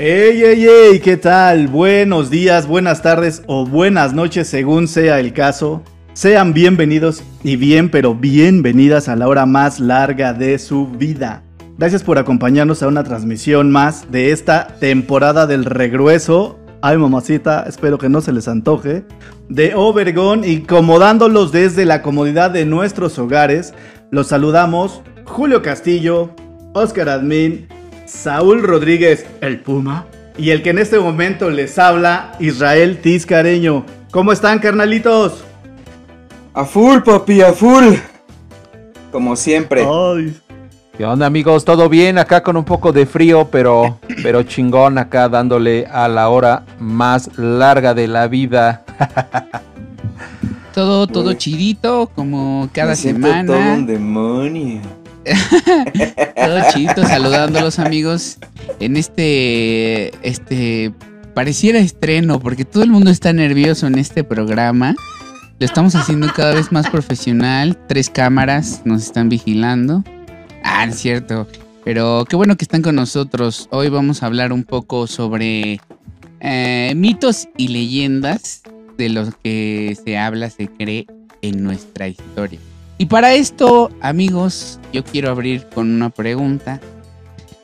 ¡Ey, ey, ey! ¿Qué tal? Buenos días, buenas tardes o buenas noches según sea el caso. Sean bienvenidos y bien, pero bienvenidas a la hora más larga de su vida. Gracias por acompañarnos a una transmisión más de esta temporada del regreso. Ay, mamacita, espero que no se les antoje. De Obergón y comodándolos desde la comodidad de nuestros hogares, los saludamos Julio Castillo, Oscar Admin, Saúl Rodríguez, el Puma, y el que en este momento les habla, Israel Tizcareño. ¿Cómo están, carnalitos? A full, papi, a full. Como siempre. Ay. ¿Qué onda amigos? ¿Todo bien? Acá con un poco de frío, pero, pero chingón acá dándole a la hora más larga de la vida. todo, todo chidito, como cada Me semana. todo un demonio. Todo chidito, saludando a los amigos en este, este, pareciera estreno, porque todo el mundo está nervioso en este programa. Lo estamos haciendo cada vez más profesional. Tres cámaras nos están vigilando. Ah, es cierto. Pero qué bueno que están con nosotros. Hoy vamos a hablar un poco sobre eh, mitos y leyendas de los que se habla, se cree en nuestra historia. Y para esto, amigos, yo quiero abrir con una pregunta.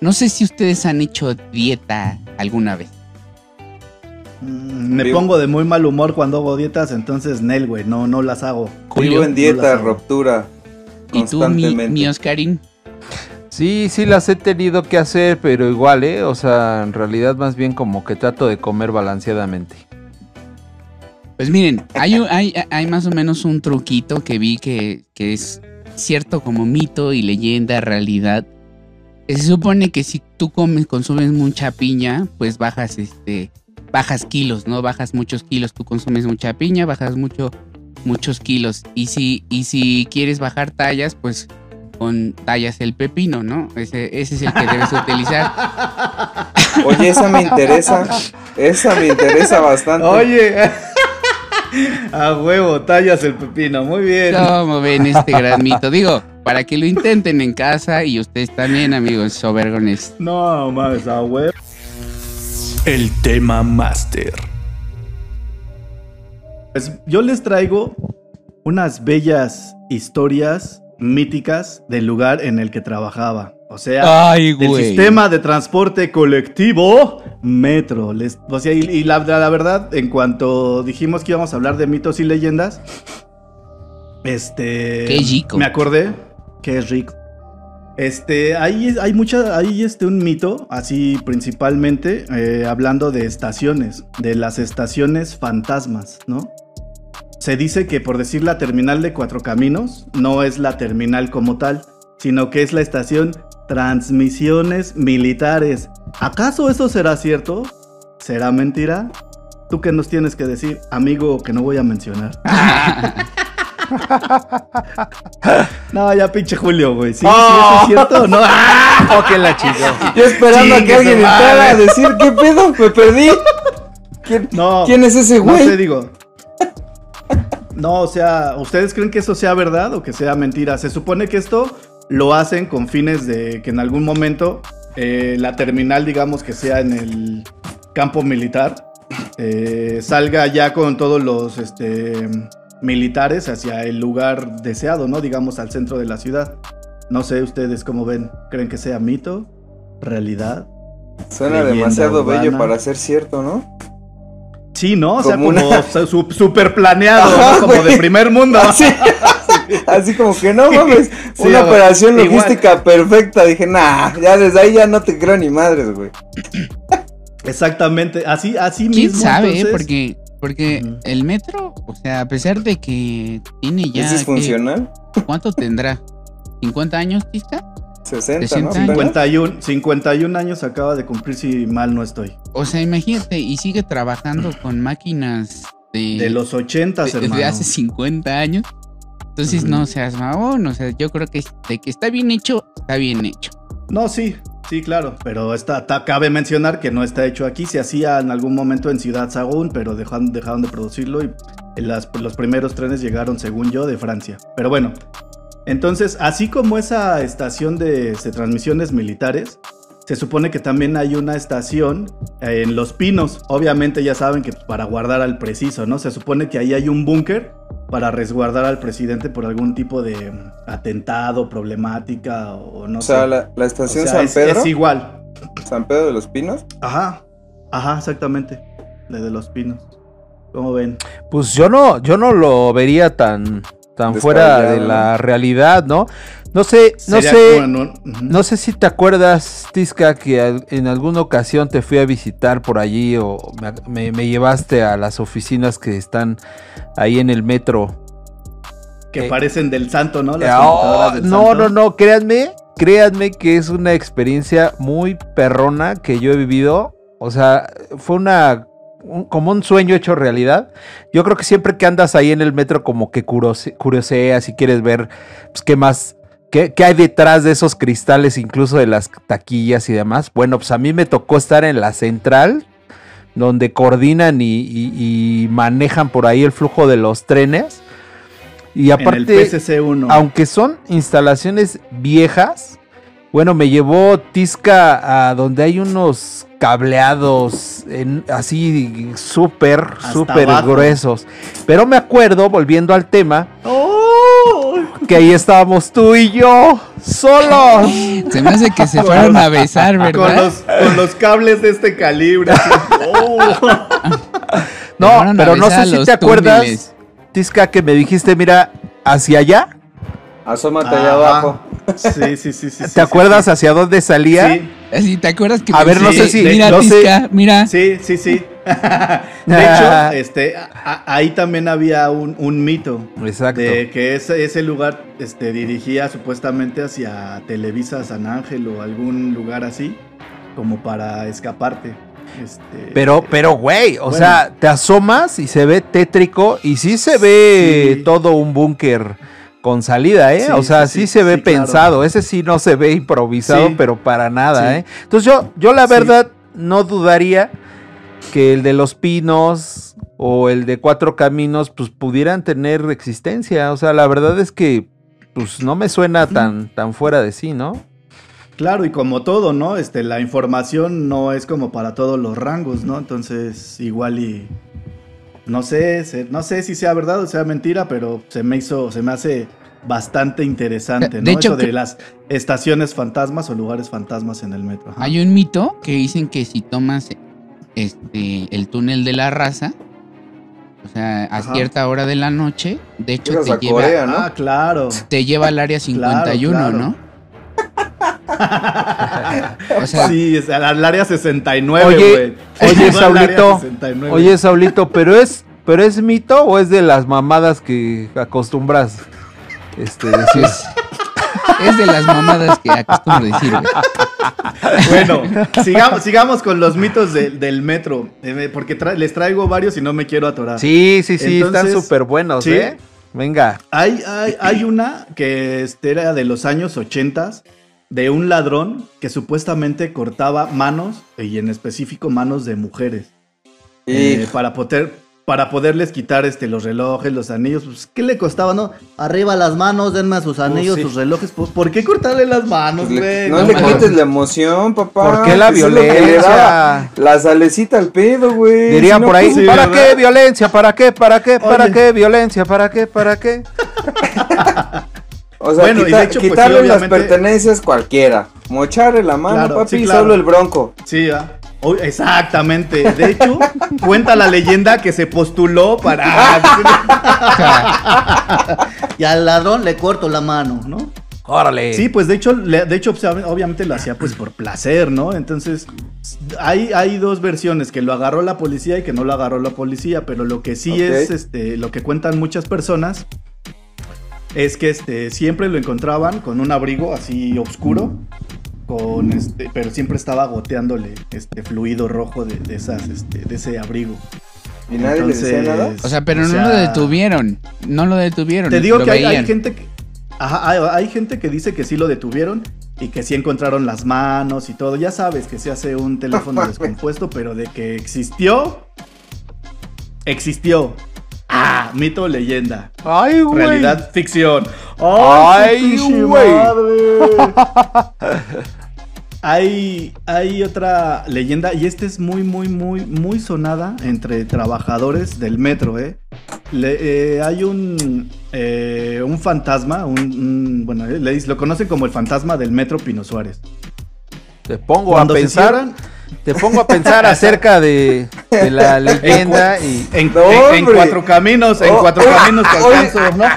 No sé si ustedes han hecho dieta alguna vez. Mm, Me Vivo- pongo de muy mal humor cuando hago dietas, entonces Nel, güey, no, no las hago. Vivo en no dieta, hago. ruptura. ¿Y tú, mi, mi Oscarín? Sí, sí las he tenido que hacer, pero igual, ¿eh? O sea, en realidad más bien como que trato de comer balanceadamente. Pues miren, hay, un- hay, hay más o menos un truquito que vi que, que es cierto como mito y leyenda, realidad. Se supone que si tú comes, consumes mucha piña, pues bajas este, bajas kilos, ¿no? Bajas muchos kilos. Tú consumes mucha piña, bajas mucho, muchos kilos. Y si, y si quieres bajar tallas, pues con tallas el pepino, ¿no? Ese, ese es el que debes utilizar. Oye, esa me interesa. Esa me interesa bastante. Oye, a huevo, tallas el pepino, muy bien. ¿Cómo ven este gran mito? Digo, para que lo intenten en casa y ustedes también, amigos sobergones. No mames, a huevo. El tema máster. Pues yo les traigo unas bellas historias míticas del lugar en el que trabajaba. O sea, Ay, del sistema de transporte colectivo Metro. Les, o sea, y, y la, la verdad, en cuanto dijimos que íbamos a hablar de mitos y leyendas, este. Qué rico. Me acordé que es rico. Este, hay, hay mucha, hay este un mito, así principalmente, eh, hablando de estaciones, de las estaciones fantasmas, ¿no? Se dice que por decir la terminal de Cuatro Caminos, no es la terminal como tal, sino que es la estación Transmisiones Militares. ¿Acaso eso será cierto? ¿Será mentira? ¿Tú qué nos tienes que decir, amigo que no voy a mencionar? No, ya pinche Julio, güey. ¿Sí, sí, eso es cierto o no? ¡Oh, que la chingó! Yo esperando a que alguien entrara a decir, ¿qué pedo? Me perdí. ¿Quién, No. quién es ese No güey? sé, digo. No, o sea, ¿ustedes creen que eso sea verdad o que sea mentira? Se supone que esto lo hacen con fines de que en algún momento eh, la terminal, digamos que sea en el campo militar, eh, salga ya con todos los este, militares hacia el lugar deseado, ¿no? Digamos al centro de la ciudad. No sé ustedes cómo ven. ¿Creen que sea mito? ¿Realidad? Suena demasiado bello para ser cierto, ¿no? Sí, ¿no? O sea, Como como, una- super planeado, Ajá, ¿no? Como de primer mundo. así como que no mames, Sí, una güey. operación Igual. logística perfecta. Dije, nah, ya desde ahí ya no te creo ni madres, güey. Exactamente, así, así ¿Quién mismo. sabe? eh? entonces- Porque, porque el metro, o sea, a pesar de que tiene ya... ¿Es ¿qué- disfuncional? ¿Cuánto tendrá? ¿50 años, Tisca? 60, ¿no? 60. Apenas. 51, 51 años acaba de cumplir si mal no estoy. O sea, imagínate, y sigue trabajando con máquinas de, De los 80, de- de hermano. hace 50 años. Entonces, no seas mamón. O sea, yo creo que de que está bien hecho, está bien hecho. No, sí, sí, claro. Pero está, cabe mencionar que no está hecho aquí. Se hacía en algún momento en Ciudad Sagún, pero dejaron, dejaron de producirlo y las- los primeros trenes llegaron, según yo, de Francia. Pero bueno, entonces, así como esa estación de, de transmisiones militares, se supone que también hay una estación eh, en Los Pinos. Obviamente ya saben que para guardar al preciso, ¿no? Se supone que ahí hay un búnker para resguardar al presidente por algún tipo de mm, atentado, problemática o no O sea, sé. la, la O estación sea, San es, Pedro. es igual. San Pedro de los Pinos. Ajá. Ajá, exactamente. La de los pinos. ¿Cómo ven? Pues yo no, yo no lo vería tan, tan fuera de la realidad, ¿no? No sé, no sé, no sé si te acuerdas, Tisca, que en alguna ocasión te fui a visitar por allí o me, me- me llevaste a las oficinas que están ahí en el metro. que eh, parecen del santo, ¿no? Las Eh, oh, del no, santo. no, no, créanme, créanme que es una experiencia muy perrona que yo he vivido. O sea, fue una un- como un sueño hecho realidad. Yo creo que siempre que andas ahí en el metro como que curose- curioseas y quieres ver pues, qué más, qué, qué hay detrás de esos cristales, incluso de las taquillas y demás. Bueno, pues a mí me tocó estar en la central, donde coordinan y, y- y manejan por ahí el flujo de los trenes. Y aparte, PCC1. aunque son instalaciones viejas, bueno, me llevó Tisca a donde hay unos cableados en- así súper, súper gruesos. Pero me acuerdo, volviendo al tema, ¡Oh! Que ahí estábamos tú y yo, solos. Se me hace que se fueron a besar, Con ¿verdad? los, con los cables de este calibre. así. ¡Oh! No, pero no sé si te acuerdas. Tisca, que me dijiste, mira, hacia allá. Asómate allá Ajá. abajo. Sí, sí, sí, sí. ¿Te acuerdas hacia dónde salía? Sí, ¿te acuerdas que A me ver, no dijiste, sé si- Mira, no sé- Tisca, mira. sí, sí, sí. De hecho, este, a- a- ahí también había un, un mito. Exacto. De que ese, ese lugar este, dirigía supuestamente hacia Televisa San Ángel o algún lugar así, como para escaparte. Este, Pero, pero, güey, o Bueno. sea, te asomas y se ve tétrico y sí se ve Sí. todo un búnker con salida, ¿eh? Sí, o sea, sí, se ve claro. pensado. Ese sí no se ve improvisado, pero para nada. ¿eh? Entonces yo, yo la verdad no dudaría que el de los pinos o el de cuatro caminos, pues pudieran tener existencia. O sea, la verdad es que, pues no me suena tan, tan fuera de sí, ¿no? Claro, y como todo, ¿no? Este, la información no es como para todos los rangos, ¿no? Entonces, igual y. No sé, se- no sé si sea verdad o sea mentira, pero se me hizo, se me hace bastante interesante, ¿no? De hecho, Eso de que- las estaciones fantasmas o lugares fantasmas en el metro. Ajá. Hay un mito que dicen que si tomas este el túnel de la raza, o sea, a Ajá. cierta hora de la noche, de hecho Llegas te lleva, Corea, ¿no? Ah, claro. te lleva al área 51, claro. ¿no? O sea, sí, es al área 69, Oye, güey. oye, Saulito, 69. Oye, Saulito, pero es, pero es mito o es de las mamadas que acostumbras este, decir? es, de las mamadas que acostumbro decir, güey. Bueno, sigamos, sigamos con los mitos de- del metro, eh, porque tra- les traigo varios y no me quiero atorar. Sí, sí, sí, están súper buenos, sí. ¿eh? Venga. Hay, hay, hay una que este, era de los años 80 de un ladrón que supuestamente cortaba manos, y en específico manos de mujeres, eh, para poder para poderles quitar este, los relojes, los anillos. Pues, ¿Qué le costaba, no? Arriba las manos, denme sus anillos, sí. sus relojes. Pues, ¿Por qué cortarle las manos, pues, güey? no, no le quites la emoción, papá. ¿Por qué la violencia? La salecita al pedo, güey. Dirían Si no, por ahí, pues, sí, ¿para ¿verdad? qué violencia? ¿Para qué? ¿Para qué? ¿Para Oye. qué violencia? ¿Para qué? ¿Para qué? O sea, Bueno, y quita- de hecho, pues, quitarle sí, las obviamente- pertenencias cualquiera. Mocharle la mano, Claro, papi, sí, claro. solo el bronco. Sí, ah. Oh, exactamente. De hecho, cuenta la leyenda que se postuló para. y al ladrón le corto la mano, ¿no? Órale. Sí, pues de hecho, de hecho, pues, obviamente lo hacía pues por placer, ¿no? Entonces, hay, hay dos versiones, que lo agarró la policía y que no lo agarró la policía, pero lo que sí es, este, lo que cuentan muchas personas, es que este, siempre lo encontraban con un abrigo así oscuro, con este, pero siempre estaba goteándole este fluido rojo de, de esas, este, de ese abrigo. ¿Y nadie le decía nada? O sea, pero o no sea, lo detuvieron. No lo detuvieron. Te digo que hay, gente que. Ajá, hay, hay gente que dice que sí lo detuvieron y que sí encontraron las manos y todo. Ya sabes que se hace un teléfono descompuesto, pero de que existió. Existió. Ah, mito o leyenda. Ay, güey. Realidad, ficción. Ay, güey. madre! hay, hay otra leyenda y esta es muy, muy, muy, muy sonada entre trabajadores del metro, ¿eh? Le- eh, hay un, eh, un fantasma, un, un- bueno, eh, le lo conocen como el fantasma del metro Pino Suárez. Te pongo Cuando a se pensar, cierran, te pongo a pensar acerca de, de la leyenda y en, No, en- cuatro caminos, en Oh, cuatro oh, caminos te alcanzo, ¿no?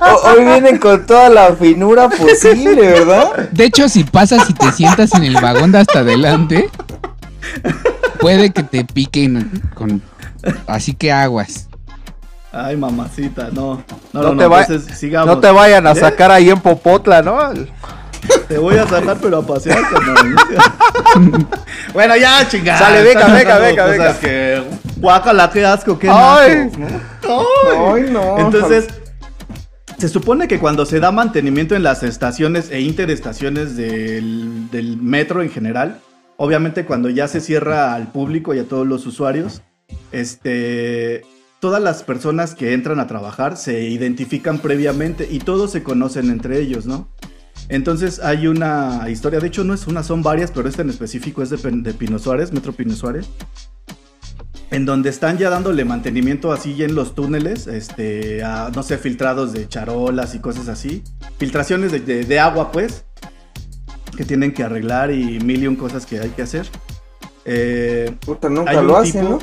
O- Hoy vienen con toda la finura posible, ¿verdad? De hecho, si pasas y te sientas en el vagón de hasta adelante, puede que te piquen con. Así que aguas. Ay, mamacita, no. No, No no, te no, va- entonces sigamos. no te vayan a ¿Eh? sacar ahí en Popotla, ¿no? Te voy a sacar, pero a pasear, carnal. bueno, ya, chingada. Sale, pasando venga, cosas venga. que... Guácala, qué asco, qué Ay. naco, ¿no? Ay, no. Entonces, se supone que cuando se da mantenimiento en las estaciones e interestaciones del, del metro en general, obviamente cuando ya se cierra al público y a todos los usuarios, este, todas las personas que entran a trabajar se identifican previamente y todos se conocen entre ellos, ¿no? Entonces hay una historia, de hecho no es una, son varias, pero esta en específico es de, Pino Suárez, Metro Pino Suárez, en donde están ya dándole mantenimiento así en los túneles, este, a, no sé, filtrados de charolas y cosas así, filtraciones de, de- de agua pues, que tienen que arreglar y mil y un cosas que hay que hacer. Eh, Puta, nunca hay un lo hacen, tipo- ¿no?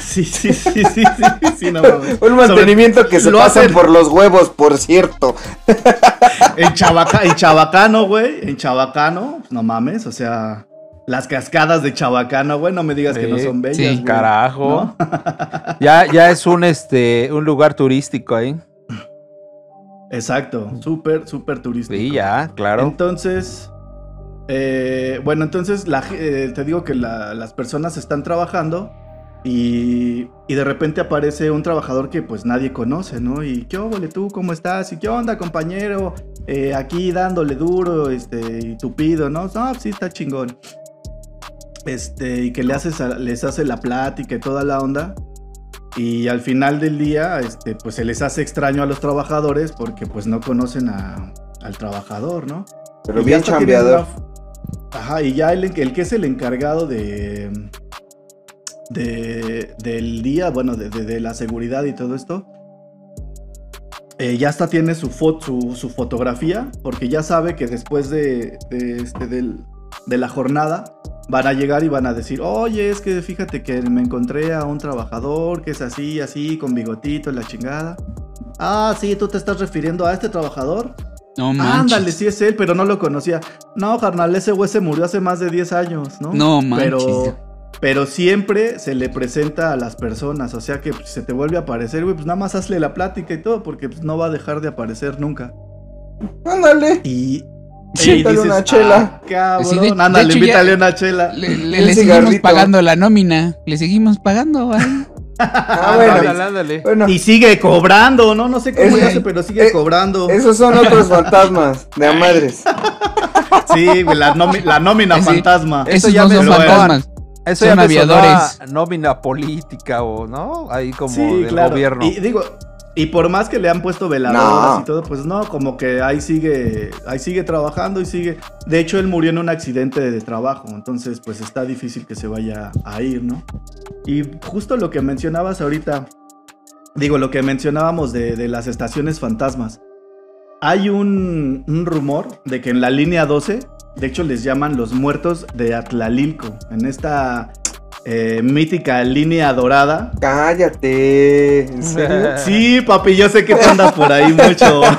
Sí, sí, sí, sí, sí, sí, no mames. Un mantenimiento que se lo pasan hacen- por los huevos, por cierto. En, Chavaca, en Chabacano, güey. En Chabacano, no mames. O sea, las cascadas de Chabacano, güey. No me digas que no son bellas. sí. Carajo. ¿No? Ya, ya es un este un lugar turístico ahí. Exacto. Súper, súper turístico. Sí, ya, claro. Entonces, eh, bueno, entonces la eh, te digo que la- las personas están trabajando y, y de repente aparece un trabajador que pues nadie conoce, ¿no? Y qué óvole tú, ¿cómo estás? Y qué onda, compañero, Eh, aquí dándole duro, este, y tupido, ¿no? No, sí, está chingón. Este, y que le haces a- les hace la plática y toda la onda. Y al final del día, este, pues se les hace extraño a los trabajadores porque pues no conocen a- al trabajador, ¿no? Pero Y bien chambeador. una- Ajá, y ya el, el que es el encargado de, de del día, bueno, de, de- de la seguridad y todo esto, eh, ya hasta tiene su, fo- su, su fotografía, porque ya sabe que después de, este, del- de la jornada van a llegar y van a decir, oye, es que fíjate que me encontré a un trabajador que es así, así, con bigotito la chingada. Ah, sí, tú te estás refiriendo a este trabajador. No manches. Ándale, sí es él, pero no lo conocía. No, carnal, ese güey se murió hace más de 10 años, ¿no? No manches. Pero, pero siempre se le presenta a las personas, o sea que pues, si se te vuelve a aparecer, güey, pues nada más hazle la plática y todo, porque pues, no va a dejar de aparecer nunca. Ándale. Y... Sí, dices, una chela. "Ah, cabrón, Sí, de- de ándale, hecho, invítale una chela. Le, le- Un le seguimos cigarrito. pagando la nómina. Le seguimos pagando, güey. Ah, bueno. Ándale, ándale. Bueno, Y sigue cobrando, ¿no? No sé cómo le hace, pero sigue eh, cobrando. esos son otros fantasmas de a madres. Sí, güey, la, la nómina Sí. fantasma. Eso ya no me son fantasmas. Eso Son ya aviadores. nómina política o, ¿no? Ahí como Sí, del claro. gobierno. Y digo, y por más que le han puesto veladoras No. y todo, pues no, como que ahí sigue, ahí sigue trabajando y sigue. De hecho, él murió en un accidente de trabajo, entonces pues está difícil que se vaya a ir, ¿no? Y justo lo que mencionabas ahorita, digo, lo que mencionábamos de, de las estaciones fantasmas. Hay un, un rumor de que en la línea 12, de hecho les llaman los muertos de Atlalilco, en esta eh, mítica línea dorada. Cállate. ¿En serio? Sí, papi, yo sé que tú andas por ahí mucho.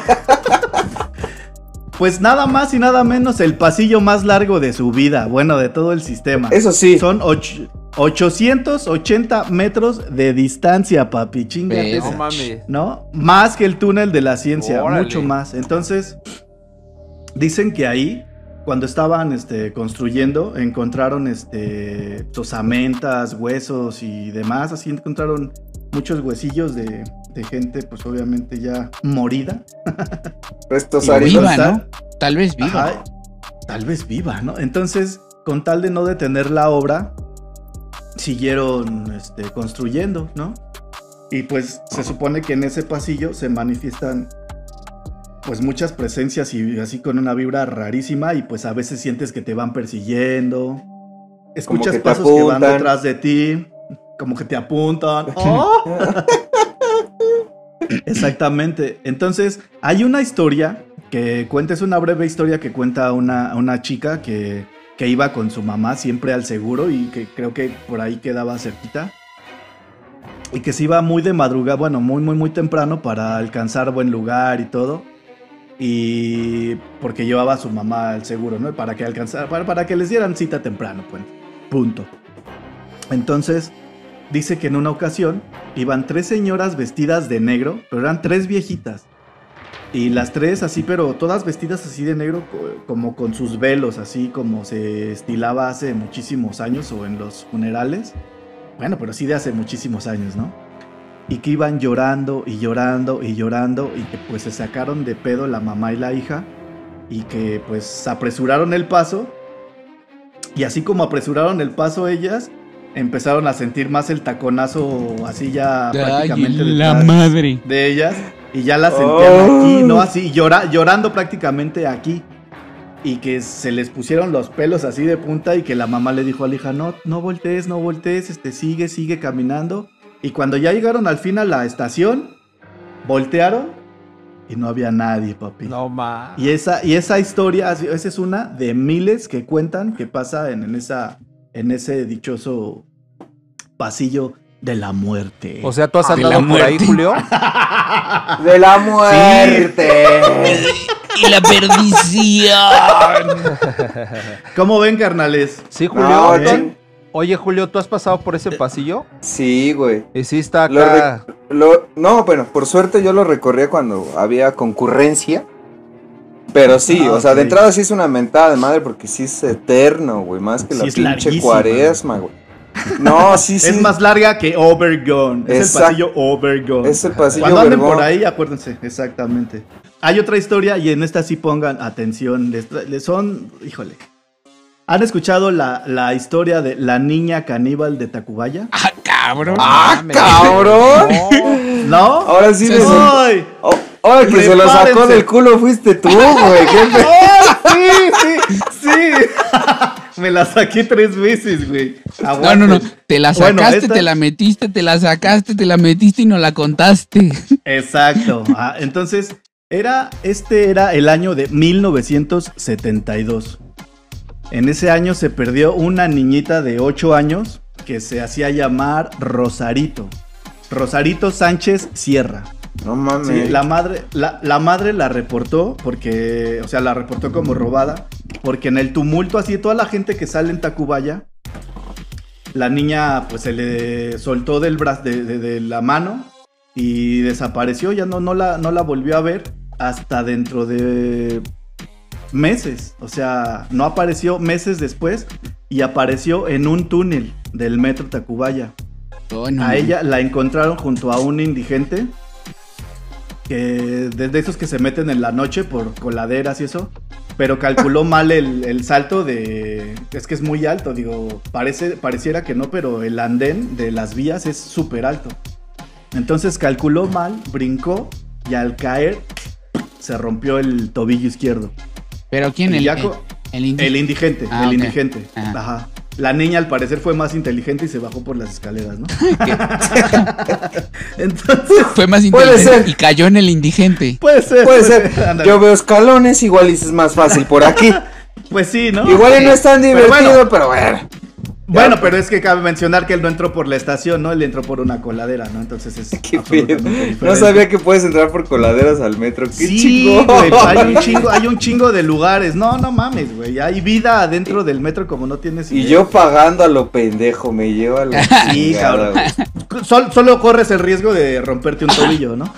Pues nada más y nada menos el pasillo más largo de su vida, bueno, de todo el sistema. Eso sí. Son, och- 880 metros de distancia, papi. Chingate. No mames. ¿no? Más que el túnel de la ciencia, Órale. mucho más. Entonces, dicen que ahí, cuando estaban este, construyendo, encontraron este, osamentas, huesos y demás. Así encontraron muchos huesillos de, de gente, pues obviamente ya morida. Restos viva, ¿no? Tal vez viva. Ajá, tal vez viva, ¿no? Entonces, con tal de no detener la obra, siguieron este, construyendo, ¿no? Y pues se supone que en ese pasillo se manifiestan pues muchas presencias y así con una vibra rarísima y pues a veces sientes que te van persiguiendo. Escuchas que pasos que van detrás de ti, como que te apuntan. ¡Oh! Exactamente. Entonces, hay una historia que cuenta, es una breve historia que cuenta una, una chica que, que iba con su mamá siempre al seguro y que creo que por ahí quedaba cerquita. Y que se iba muy de madrugada, bueno, muy, muy, muy temprano para alcanzar buen lugar y todo. Y porque llevaba a su mamá al seguro, ¿no? Para que alcanzara, para, para que les dieran cita temprano, pues. Punto. Entonces, dice que en una ocasión iban tres señoras vestidas de negro, pero eran tres viejitas. Y las tres así, pero todas vestidas así de negro, co- como con sus velos, así como se estilaba hace muchísimos años o en los funerales. Bueno, pero sí de hace muchísimos años, ¿no? Y que iban llorando y llorando y llorando y que pues se sacaron de pedo la mamá y la hija y que pues apresuraron el paso. Y así como apresuraron el paso ellas, empezaron a sentir más el taconazo así ya Ay, prácticamente la madre. de ellas y ya las sentían Oh. aquí, ¿no? Así llora- llorando prácticamente aquí. Y que se les pusieron los pelos así de punta y que la mamá le dijo a la hija, no, no voltees, no voltees, este, sigue, sigue caminando. Y cuando ya llegaron al fin a la estación, voltearon y no había nadie, papi. No mames. Y esa, y esa historia, esa es una de miles que cuentan que pasa en, en esa, en ese dichoso pasillo de la muerte. O sea, tú has De la andado por ahí, muerte. Julio. De la muerte. Y la perdición. ¿Cómo ven, carnales? Sí, Julio. No, ¿eh? Oye, Julio, ¿tú has pasado por ese pasillo? Sí, güey. Y sí está acá. Lo- no, bueno, por suerte yo lo recorría cuando había concurrencia. Pero sí, Ah, o sea, de entrada sí es una mentada de madre porque sí es eterno, güey. Más que Sí la pinche larguísima, cuaresma, güey. No, sí, sí. Es más larga que Overgone. Es el pasillo Overgone. Es el pasillo Cuando anden por ahí, acuérdense, exactamente. Hay otra historia y en esta sí pongan atención. Les son, híjole. ¿Han escuchado la, la historia de la niña caníbal de Tacubaya? Ah, cabrón. ¡Ah, Mames. cabrón! No. ¿No? Ahora sí sent- ¡Ay! Oh, oh, el que se lo sacó del culo fuiste tú, güey. ¿Qué pe- ¡Ay, sí, sí, sí! Me la saqué tres veces, güey. No, no, no. Aguanten. Te la Bueno, sacaste, esta- te la metiste, te la sacaste, te la metiste y no la contaste. Exacto. Ah, entonces, era, este era el año de 1972. En ese año se perdió una niñita de 8 años que se hacía llamar Rosarito. Rosarito Sánchez Sierra. No mames. Sí, la madre, la, la madre la reportó porque, o sea, la reportó como robada, porque en el tumulto así toda la gente que sale en Tacubaya, la niña pues se le soltó del brazo de, de- de la mano y desapareció, ya no, no, la, no la volvió a ver hasta dentro de meses, o sea, no apareció meses después y apareció en un túnel del metro Tacubaya. Oh, no, A ella la encontraron junto a un indigente que desde esos que se meten en la noche por coladeras y eso, pero calculó mal el, el salto de... Es que es muy alto, digo, parece, pareciera que no, pero el andén de las vías es súper alto. Entonces calculó mal, brincó y al caer se rompió el tobillo izquierdo. Pero ¿quién? El, ya el, indigente, Ah, el indigente. Ajá. Ajá. La niña al parecer fue más inteligente y se bajó por las escaleras, ¿no? Entonces, Fue más Puede inteligente ser. y cayó en el indigente. puede ser. Puede ser. Yo veo escalones, igual y es más fácil por aquí. Pues sí, ¿no? Igual y no es tan Pero divertido, bueno, pero bueno. Bueno, pero es que cabe mencionar que él no entró por la estación, ¿no? Él entró por una coladera, ¿no? Entonces es Qué. No sabía que puedes entrar por coladeras al metro. Qué Sí, güey, pues hay un chingo, hay un chingo de lugares. No, no mames, güey. Hay vida adentro del metro como no tienes Y idea. yo pagando a lo pendejo, me lleva la Sí, cabrón. Sol- solo corres el riesgo de romperte un tobillo, ¿no?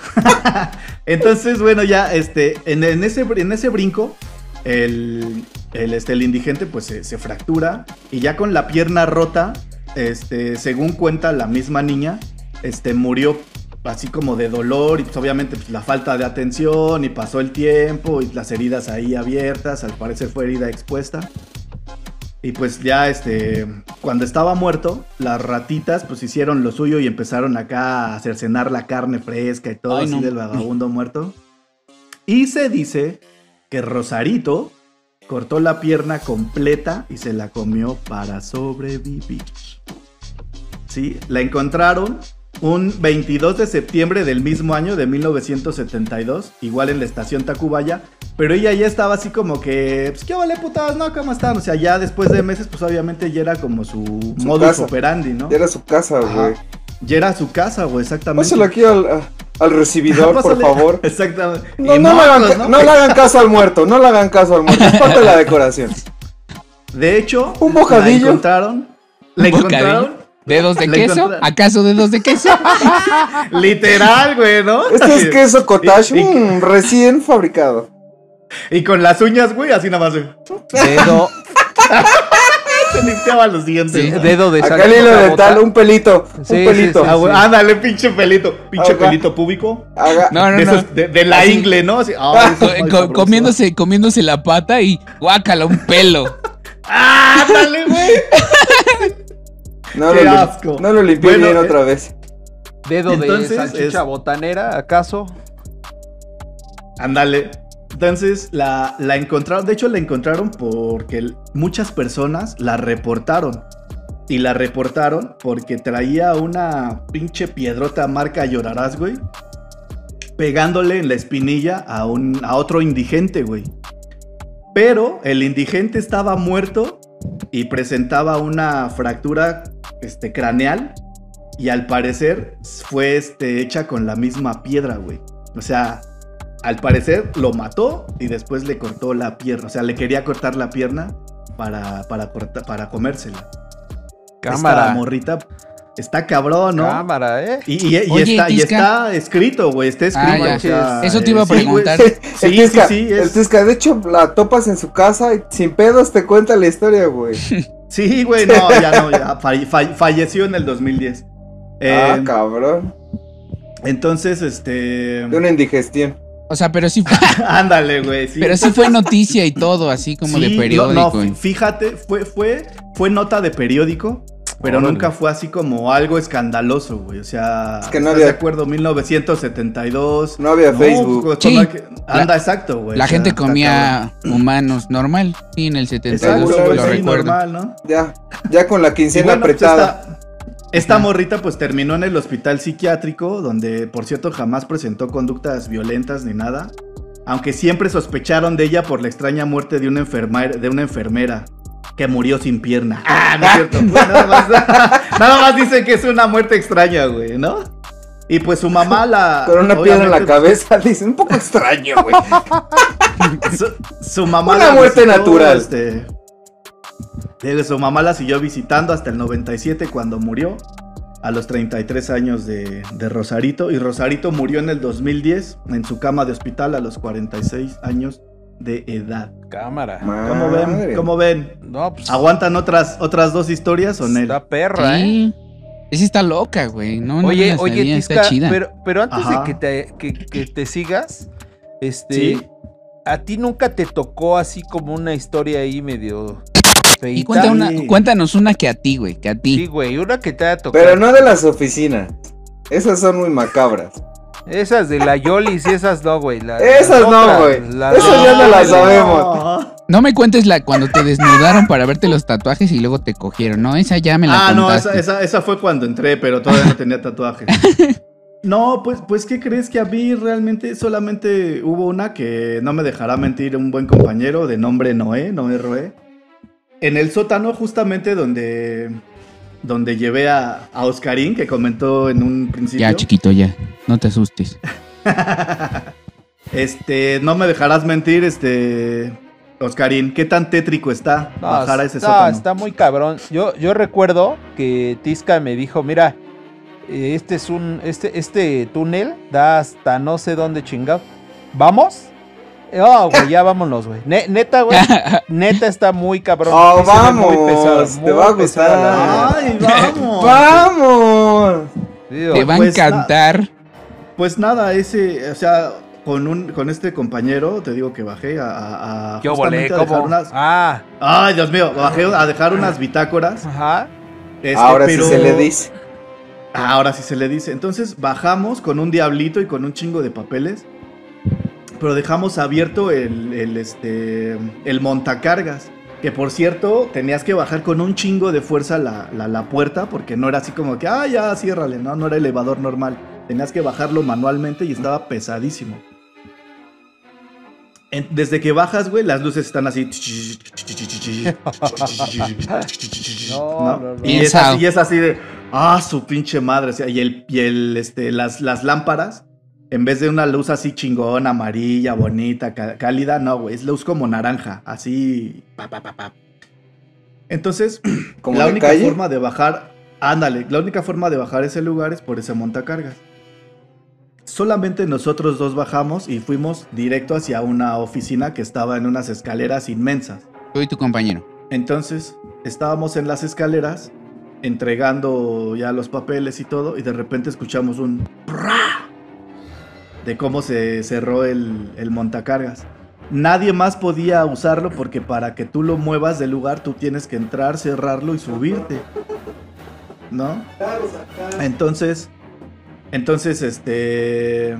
Entonces, bueno, ya, este, en, en ese, en ese brinco, el, el, este, el indigente, pues, se, se fractura y ya con la pierna rota, este, según cuenta la misma niña, este, murió así como de dolor y pues obviamente pues, la falta de atención y pasó el tiempo y las heridas ahí abiertas, al parecer fue herida expuesta. Y pues ya este, cuando estaba muerto, las ratitas pues hicieron lo suyo y empezaron acá a cercenar la carne fresca y todo Ay, así no. del vagabundo muerto. Y se dice que Rosarito cortó la pierna completa y se la comió para sobrevivir. Sí, la encontraron un 22 de septiembre del mismo año de 1972, igual en la estación Tacubaya, pero ella ya estaba así como que, pues qué vale putas, ¿no? ¿Cómo están? O sea, ya después de meses, pues obviamente ya era como su, Su modus casa. operandi, ¿no? Era su casa, güey. Ya era su casa, güey, exactamente. Pásalo aquí al, al recibidor, por favor. Exactamente. No, no, le hagan, no le hagan caso al muerto, no le hagan caso al muerto. Es parte de la decoración. De hecho, Un bocadillo. La encontraron. La ¿Un bocadillo? encontraron. ¿Dedos de queso? ¿Acaso dedos de queso? Literal, güey, ¿no? Este es queso cottage Y- y- recién fabricado. Y con las uñas, güey, así nada más, güey. Dedo, Se limpiaba los dientes. Dedo de Acá el hilo la dental, bota. un pelito. Sí, un sí, pelito. sí, Ah, güey, sí. ándale, pinche pelito. Pinche pelito púbico. No, no, de, no. de- de la Así. ingle, ¿no? Así, Co- co- comiéndose, comiéndose la pata y guácala, un pelo. Ándale, güey. no, qué lo, asco. no lo limpié Bueno, bien eh, otra vez. Dedo Entonces, de salchicha es- botanera, ¿acaso? Ándale. Entonces la, la encontraron, de hecho la encontraron porque muchas personas la reportaron. Y la reportaron porque traía una pinche piedrota marca Llorarás, güey. Pegándole en la espinilla a, un, a otro indigente, güey. Pero el indigente estaba muerto y presentaba una fractura este, craneal. Y al parecer fue este, hecha con la misma piedra, güey. O sea, al parecer lo mató y después le cortó la pierna. O sea, le quería cortar la pierna para, para, corta- para comérsela. Esta Cámara. morrita está cabrón, ¿no? Cámara, ¿eh? Y, y- y Oye, está, y está escrito, güey. Está escrito. Ah, ya. o sea, Eso te iba a sí, preguntar. Sí, el Tisca, sí, sí, el Tisca, de hecho, la topas en su casa y sin pedos te cuenta la historia, güey. Sí, güey, no, ya no, ya falle- falle- falleció en el 2010. ah, Eh, cabrón. entonces, este. De una indigestión. O sea, pero sí fue, Ándale, güey. sí. pero sí fue noticia y todo, así como de Sí, periódico. No, no, fíjate, fue, fue, fue nota de periódico, pero Órale. nunca fue así como algo escandaloso, güey. O sea, Es que no ¿estás había- de acuerdo? 1972. No había Facebook. pues, Sí. la que- Anda, exacto, güey. La o sea, gente comía humanos normal, sí, en el 72, cabrón. Exacto, lo sí, recuerdo. normal, ¿no? Ya, ya con la quincena bueno, pues, apretada. Esta morrita pues terminó en el hospital psiquiátrico, donde por cierto jamás presentó conductas violentas ni nada, aunque siempre sospecharon de ella por la extraña muerte de una enfermera, de una enfermera que murió sin pierna. Ah, no es cierto. Pues, nada, más, nada más dicen que es una muerte extraña, güey, ¿no? Y pues su mamá la... Con una piedra en la obviamente, cabeza, dice, un poco extraño, güey. Su, su mamá Una la muerte visitó, natural. este, su mamá la siguió visitando hasta el 97 cuando murió. A los 33 años de, de Rosarito. Y Rosarito murió en el 2010 en su cama de hospital a los 46 años de edad. Cámara. ¿Cómo ven? ¿Cómo ven? No, pues. ¿Aguantan otras, otras dos historias o no? Está perra, ¿eh? Esa está loca, güey. No, Oye, oye, sabía, Tisca, está chida. pero, pero antes Ajá. de que te, que, que te sigas, este, Sí. a ti nunca te tocó así como una historia ahí medio feita? y cuenta una- Sí. cuéntanos una que a ti, güey, que a ti. Sí, güey, una que te haya tocado. Pero no de las oficinas. Esas son muy macabras. Esas de la Yolis y esas no, güey. la- Esas no, güey. Esas ya no las sabemos. No. No me cuentes la cuando te desnudaron para verte los tatuajes y luego te cogieron, ¿no? Esa ya me la Ah, no, esa, esa fue cuando entré, pero todavía no tenía tatuajes. No, pues, pues, ¿qué crees que a mí realmente solamente hubo una que no me dejará mentir un buen compañero de nombre Noé, Noé Roé? En el sótano, justamente donde, donde llevé a, a Oscarín, que comentó en un principio. Ya, chiquito, ya. No te asustes. Este, no me dejarás mentir, este, Oscarín, ¿qué tan tétrico está No, bajar a ese está, sótano? está muy cabrón. Yo, yo recuerdo que Tisca me dijo, mira, eh, este es un, este, este túnel da hasta no sé dónde chingado. ¿Vamos? No, güey, ya vámonos, güey. Ne- neta, güey. Neta está muy cabrón. Oh, Sí vamos, muy pesado, te va a gustar. neta. ¡Ay, vamos! ¡Vamos! Digo, Te va a pues, encantar. Pues nada, ese, o sea, con un, con este compañero, te digo que bajé a, a, a Yo volé, a dejar unas. Ah, Ay, Dios mío, bajé a dejar unas bitácoras. ajá. este, Ahora pero- sí se le dice. Ahora sí se le dice. Entonces bajamos con un diablito y con un chingo de papeles. Pero dejamos abierto el, el, este, el montacargas. Que por cierto, tenías que bajar con un chingo de fuerza la, la, la puerta. Porque no era así como que, ah, ya, ciérrale. No, no era elevador normal. Tenías que bajarlo manualmente y estaba pesadísimo. En- desde que bajas, güey, las luces están así. No, no, no. Y, es así, y es así de, ah, su pinche madre. o sea, y el, y el, este, las, las lámparas, en vez de una luz así chingona, amarilla, bonita, cá- cálida, no, güey, es luz como naranja, así. pa, pa, pa, pa. Entonces, Como la única calle. forma de bajar, ándale, la única forma de bajar ese lugar es por ese montacargas. Solamente nosotros dos bajamos y fuimos directo hacia una oficina que estaba en unas escaleras inmensas. Tú y tu compañero. Entonces, estábamos en las escaleras entregando ya los papeles y todo, y de repente escuchamos un. De cómo se cerró el, el montacargas. Nadie más podía usarlo porque para que tú lo muevas del lugar tú tienes que entrar, cerrarlo y subirte. ¿No? Entonces, entonces, este,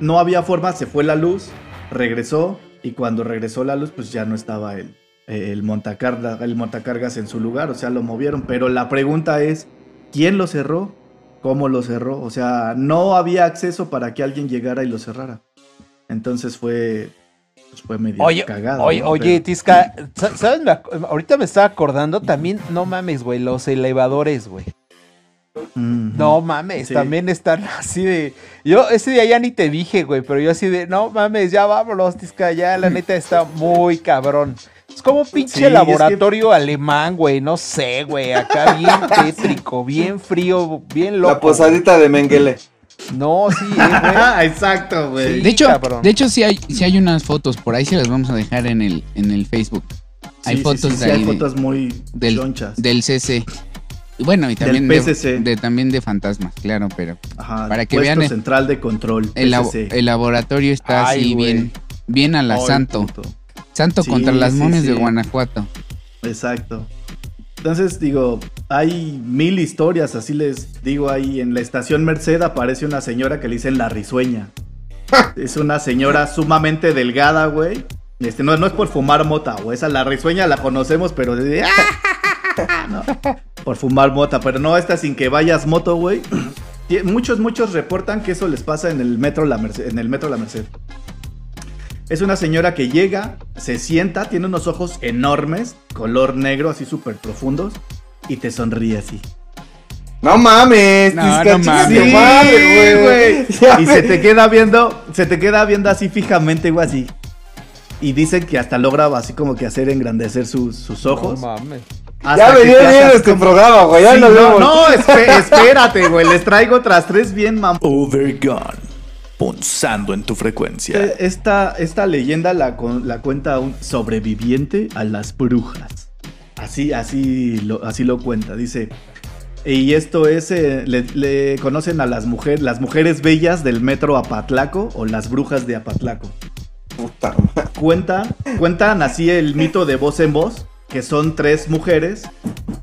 no había forma, se fue la luz, regresó y cuando regresó la luz, pues ya no estaba el, el, montacarga- el montacargas en su lugar, o sea, lo movieron. Pero la pregunta es, ¿quién lo cerró? ¿Cómo lo cerró? O sea, no había acceso para que alguien llegara y lo cerrara. Entonces fue, pues fue medio Oye, cagado. oye, ¿no? oye, Pero- Tisca, sa- ¿sabes? Ahorita me estaba acordando también, no mames, güey, los elevadores, güey. No mames, Sí. también están así de. Yo ese día ya ni te dije, güey, pero yo así de, no mames, ya vámonos, Tisca, ya la neta está muy cabrón. Es como un pinche Sí, es que- laboratorio alemán, güey, no sé, güey, acá bien tétrico, bien frío, bien loco. La posadita de Mengele. No, sí, eh, güey. Ah, exacto, güey. Sí. De hecho, cabrón. de hecho sí hay, sí hay unas fotos, por ahí se las vamos a dejar en el, en el Facebook. Hay Sí, sí, fotos sí, de sí, ahí hay de- fotos muy del, chonchas. del CC. Y bueno, y también de, PCC. de- también de fantasmas, claro, pero Ajá, para que vean el- central de control. el, labo- PCC. el laboratorio está Ay, así bien, bien a la Ay, santo. puto. Santo Sí, contra las sí, momias de. Guanajuato. Exacto. Entonces, digo, hay mil historias, así les digo ahí. En la estación Merced aparece una señora que le dicen la risueña. es una señora sumamente delgada, güey. Este, no, no es por fumar mota, güey. Esa la risueña la conocemos, pero de- no, por fumar mota. Pero no, esta sin que vayas moto, güey. Muchos, muchos reportan que eso les pasa en el metro La Merced. En el metro La Merced. Es una señora que llega, se sienta, tiene unos ojos enormes, color negro, así súper profundos, y te sonríe así. No mames, No, no mames. madre, güey. Y me- se te queda viendo, se te queda viendo así fijamente, güey, así. Y dicen que hasta logra así como que hacer engrandecer sus, sus ojos. No mames. hasta Ya me que dio así este como- programa, güey. Ya Sí, no, vemos. no, espérate, güey. Les traigo otras tres bien mam. Overgone. Punzando en tu frecuencia. Esta, esta leyenda la, con- la cuenta un sobreviviente a las brujas. Así, así, lo, así lo cuenta. Dice. Y esto es. eh, le, le conocen a las mujeres, las mujeres bellas del metro Apatlaco o las brujas de Apatlaco. Puta madre. Cuentan, cuentan así el mito de voz en voz, que son tres mujeres,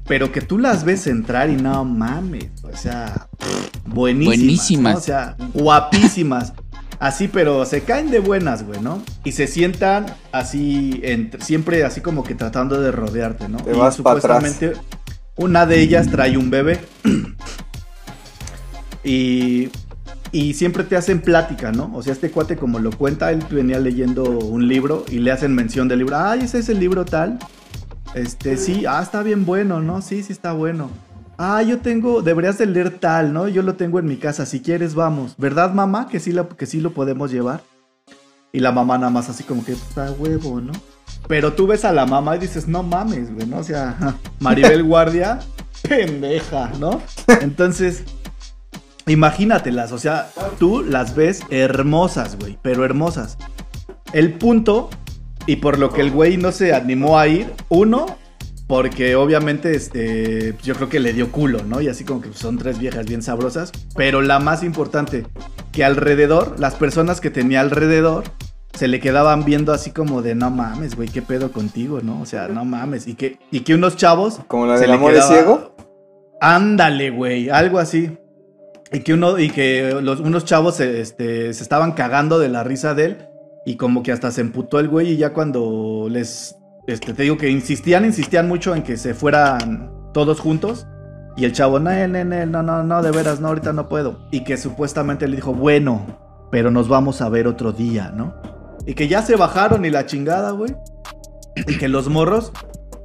pero que tú las ves entrar y no mames, o sea, buenísimas. Buenísimas. ¿no? O sea, guapísimas. Así, pero se caen de buenas, güey, ¿no? Y se sientan así, entre- siempre así como que tratando de rodearte, ¿no? Te y vas pa' atrás. supuestamente una de ellas trae un bebé. y, y siempre te hacen plática, ¿no? O sea, este cuate como lo cuenta, él venía leyendo un libro y le hacen mención del libro. Ay, ese es el libro tal. Este, sí, ah, está bien bueno, ¿no? Sí, sí está bueno. Ah, yo tengo, deberías de leer tal, ¿no? Yo lo tengo en mi casa, si quieres vamos. ¿Verdad, mamá? Que sí, lo, que sí lo podemos llevar. Y la mamá nada más así como que está huevo, ¿no? Pero tú ves a la mamá y dices, no mames, güey, ¿no? O sea, Maribel Guardia, pendeja, ¿no? Entonces, imagínatelas, o sea, tú las ves hermosas, güey, pero hermosas. El punto, y por lo que el güey no se animó a ir, uno, porque obviamente este, yo creo que le dio culo, ¿no? Y así como que son tres viejas bien sabrosas. Pero la más importante, que alrededor, las personas que tenía alrededor, se le quedaban viendo así como de no mames, güey, qué pedo contigo, ¿no? O sea, no mames. Y que, y que unos chavos. Como la del amor es quedaba- ciego. Ándale, güey, algo así. Y que uno, y que los, unos chavos se, este, se estaban cagando de la risa de él. Y como que hasta se emputó el güey. Y ya cuando les. Este, te digo que insistían, insistían mucho en que se fueran todos juntos. Y el chavo, no, no, no, no, no, de veras, no, ahorita no puedo. Y que supuestamente le dijo, bueno, pero nos vamos a ver otro día, ¿no? Y que ya se bajaron y la chingada, güey. Y que los morros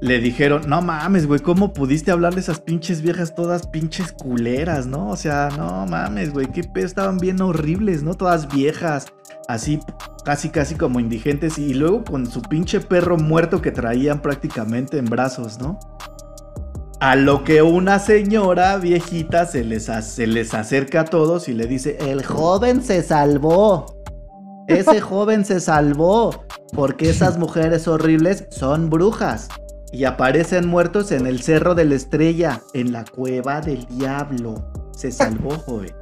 le dijeron, no mames, güey, ¿cómo pudiste hablarle a esas pinches viejas todas pinches culeras, no? O sea, no mames, güey, qué pedo, estaban bien horribles, ¿no? Todas viejas, así, casi, casi como indigentes, y luego con su pinche perro muerto que traían prácticamente en brazos, ¿no? A lo que una señora viejita se les, se les acerca a todos y le dice, el joven se salvó. Ese joven se salvó porque esas mujeres horribles son brujas y aparecen muertos en el Cerro de la Estrella, en la cueva del diablo. Se salvó, joven.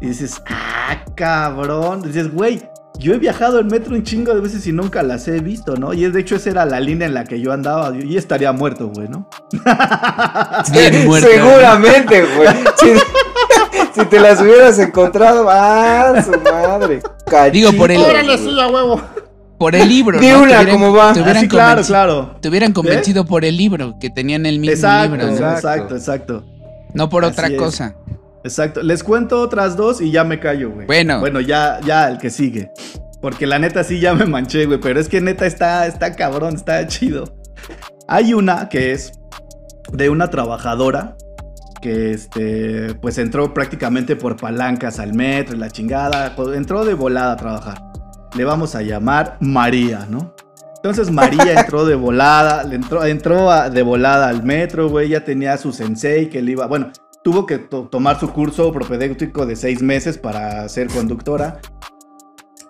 Y dices, ah, cabrón. Dices, güey, yo he viajado en metro un chingo de veces y nunca las he visto, ¿no? Y es, de hecho esa era la línea en la que yo andaba y estaría muerto, güey, ¿no? Bien muerto. Seguramente, güey. Si, si te las hubieras encontrado, ah, su madre. Digo, por el- Cachito, sí, a huevo! Por el libro. Di ¿no? una, ¿cómo va? Te hubieran, Así, claro, claro. te hubieran convencido por el libro, que tenían el mismo Exacto, libro, ¿no? exacto. exacto, exacto. No por Así otra es. cosa. Exacto. Les cuento otras dos y ya me callo, güey. Bueno. Bueno, ya, ya el que sigue. Porque la neta sí ya me manché, güey. Pero es que neta está, está cabrón, está chido. Hay una que es de una trabajadora que este pues entró prácticamente por palancas al metro y la chingada. Entró de volada a trabajar. Le vamos a llamar María, ¿no? Entonces María entró de volada, le entró, entró a- de volada al metro, güey, ya tenía su sensei que le iba, bueno, tuvo que to- tomar su curso propedéutico de seis meses para ser conductora.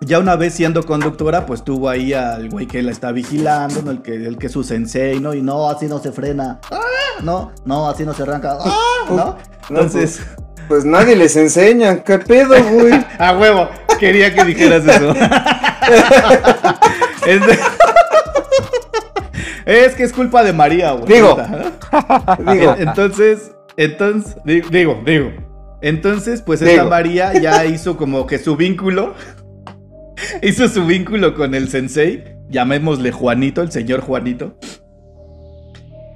Ya una vez siendo conductora, pues tuvo ahí al güey que la está vigilando, ¿no? el, que, el que es su sensei, ¿no? Y no, así no se frena. ¡Ah! No, no, así no se arranca. ¡Ah! ¿No? Entonces, Pues nadie les enseña. ¿Qué pedo, güey? a huevo, quería que dijeras eso. es, de- es que es culpa de María, güey. Digo. Digo, Entonces, entonces, di- digo, digo. Entonces, pues esta Digo. María ya hizo como que su vínculo. hizo su vínculo con el sensei. Llamémosle Juanito, el señor Juanito.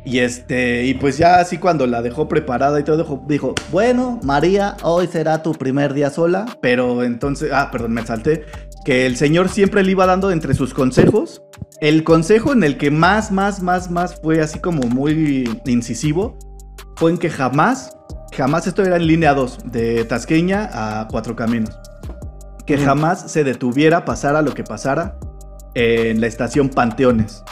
Y este, y pues ya así cuando la dejó preparada y todo, dijo, dijo, bueno, María, hoy será tu primer día sola. Pero entonces, ah, perdón, me salté. Que el señor siempre le iba dando entre sus consejos. El consejo en el que más, más, más, más fue así como muy incisivo fue en que jamás, jamás esto era en línea 2, de Tasqueña a Cuatro Caminos. Que jamás se detuviera, pasara lo que pasara en la estación Panteones.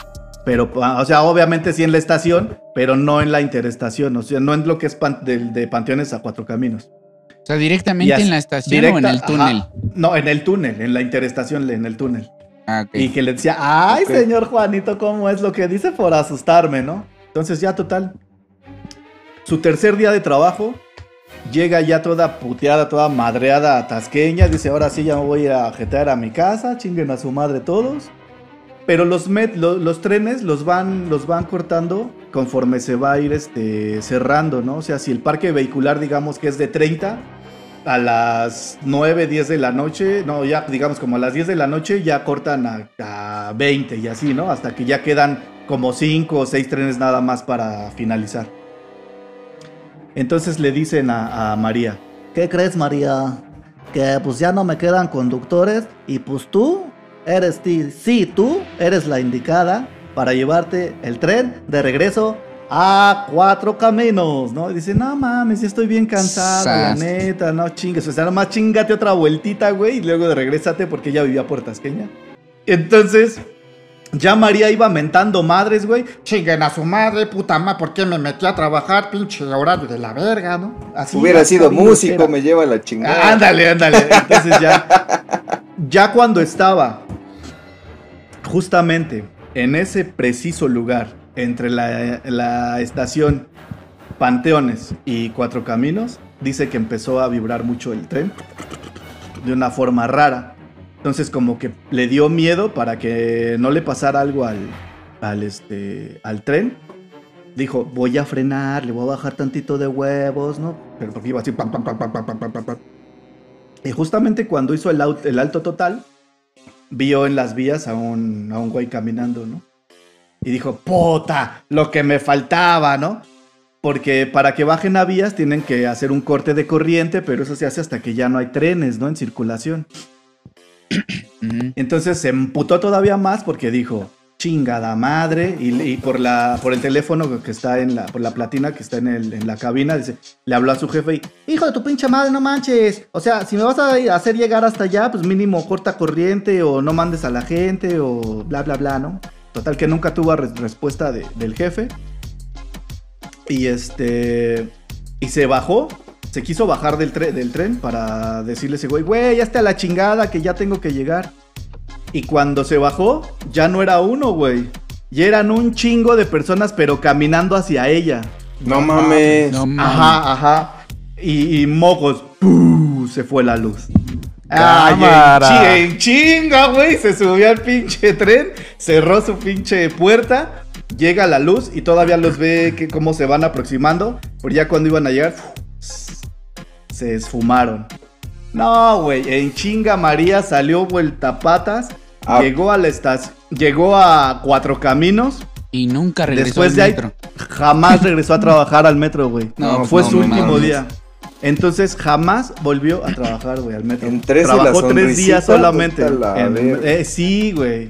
Pero, pa- o sea, obviamente sí en la estación, pero no en la interestación, o sea, no en lo que es pan- de, Panteones a Cuatro Caminos. O sea, directamente así- en la estación o en directa- el túnel. ajá. no, en el túnel, en la interestación, en el túnel. Ah. Y que le decía, ay, señor Juanito, ¿cómo es lo que dice por asustarme, no? Entonces ya total. Su tercer día de trabajo, llega ya toda puteada, toda madreada Tasqueña, dice, ahora sí ya me voy a jetear a mi casa, chinguen a su madre todos. Pero los, met- lo- los trenes los van, los van cortando conforme se va a ir este, cerrando, ¿no? O sea, si el parque vehicular, digamos que es de 30 a las 9, 10 de la noche, no, ya digamos como a las 10 de la noche ya cortan a, a 20 y así, ¿no? Hasta que ya quedan como 5 o 6 trenes nada más para finalizar. Entonces le dicen a, a María, ¿qué crees María? Que pues ya no me quedan conductores y pues tú eres ti, sí, tú eres la indicada para llevarte el tren de regreso a cuatro caminos, ¿no? Y dice, no mames, ya estoy bien cansado, la neta, no chingues. O sea, nomás chingate otra vueltita, güey, y luego de regrésate porque ella vivía por Tasqueña. Entonces, ya María iba mentando madres, güey. Chinguen a su madre, puta madre, ¿por qué me metí a trabajar? Pinche horario de la verga, ¿no? Así, Hubiera sido músico, me lleva la chingada. Ándale, ándale. Entonces ya, ya cuando estaba justamente en ese preciso lugar entre la, la estación Panteones y Cuatro Caminos, dice que empezó a vibrar mucho el tren de una forma rara. Entonces como que le dio miedo para que no le pasara algo al, al, este, al tren. Dijo, voy a frenar, le voy a bajar tantito de huevos, ¿no? Pero porque iba así, pam, pam, pam, pam, pam, pam, pam, pam. Y justamente cuando hizo el, au- el alto total, vio en las vías a un, a un güey caminando, ¿no? Y dijo, puta, lo que me faltaba, ¿no? Porque para que bajen a vías tienen que hacer un corte de corriente, pero eso se hace hasta que ya no hay trenes, ¿no? En circulación. Entonces se emputó todavía más porque dijo, chingada madre, y, por, la, por el teléfono que está en la, por la platina que está en, el- en la cabina, dice, le habló a su jefe y, hijo de tu pinche madre, no manches, o sea, si me vas a hacer llegar hasta allá, pues mínimo corta corriente o no mandes a la gente o bla, bla, bla, ¿no? Total que nunca tuvo res- respuesta de- del jefe. Y este, y se bajó, se quiso bajar del, tre- del tren para decirle a ese güey, güey, ya está la chingada que ya tengo que llegar. Y cuando se bajó, ya no era uno, güey. Ya eran un chingo de personas, pero caminando hacia ella. No mames. No mames. Ajá, ajá. Y, y mocos, ¡pum! se fue la luz. Ay, Cámara. en chi- en chinga, güey. Se subió al pinche tren, cerró su pinche puerta, llega la luz y todavía los ve que cómo se van aproximando. Pero ya cuando iban a llegar, se esfumaron. No, güey, en chinga María salió vuelta patas, Ah. llegó a la estación, llegó a Cuatro Caminos, Y nunca regresó Después al de ahí, metro. jamás regresó a trabajar al metro, güey. No, fue no, su último mames. día. Entonces jamás volvió a trabajar, güey, al metro. Y la Trabajó tres días solamente. la en- eh, sí, güey.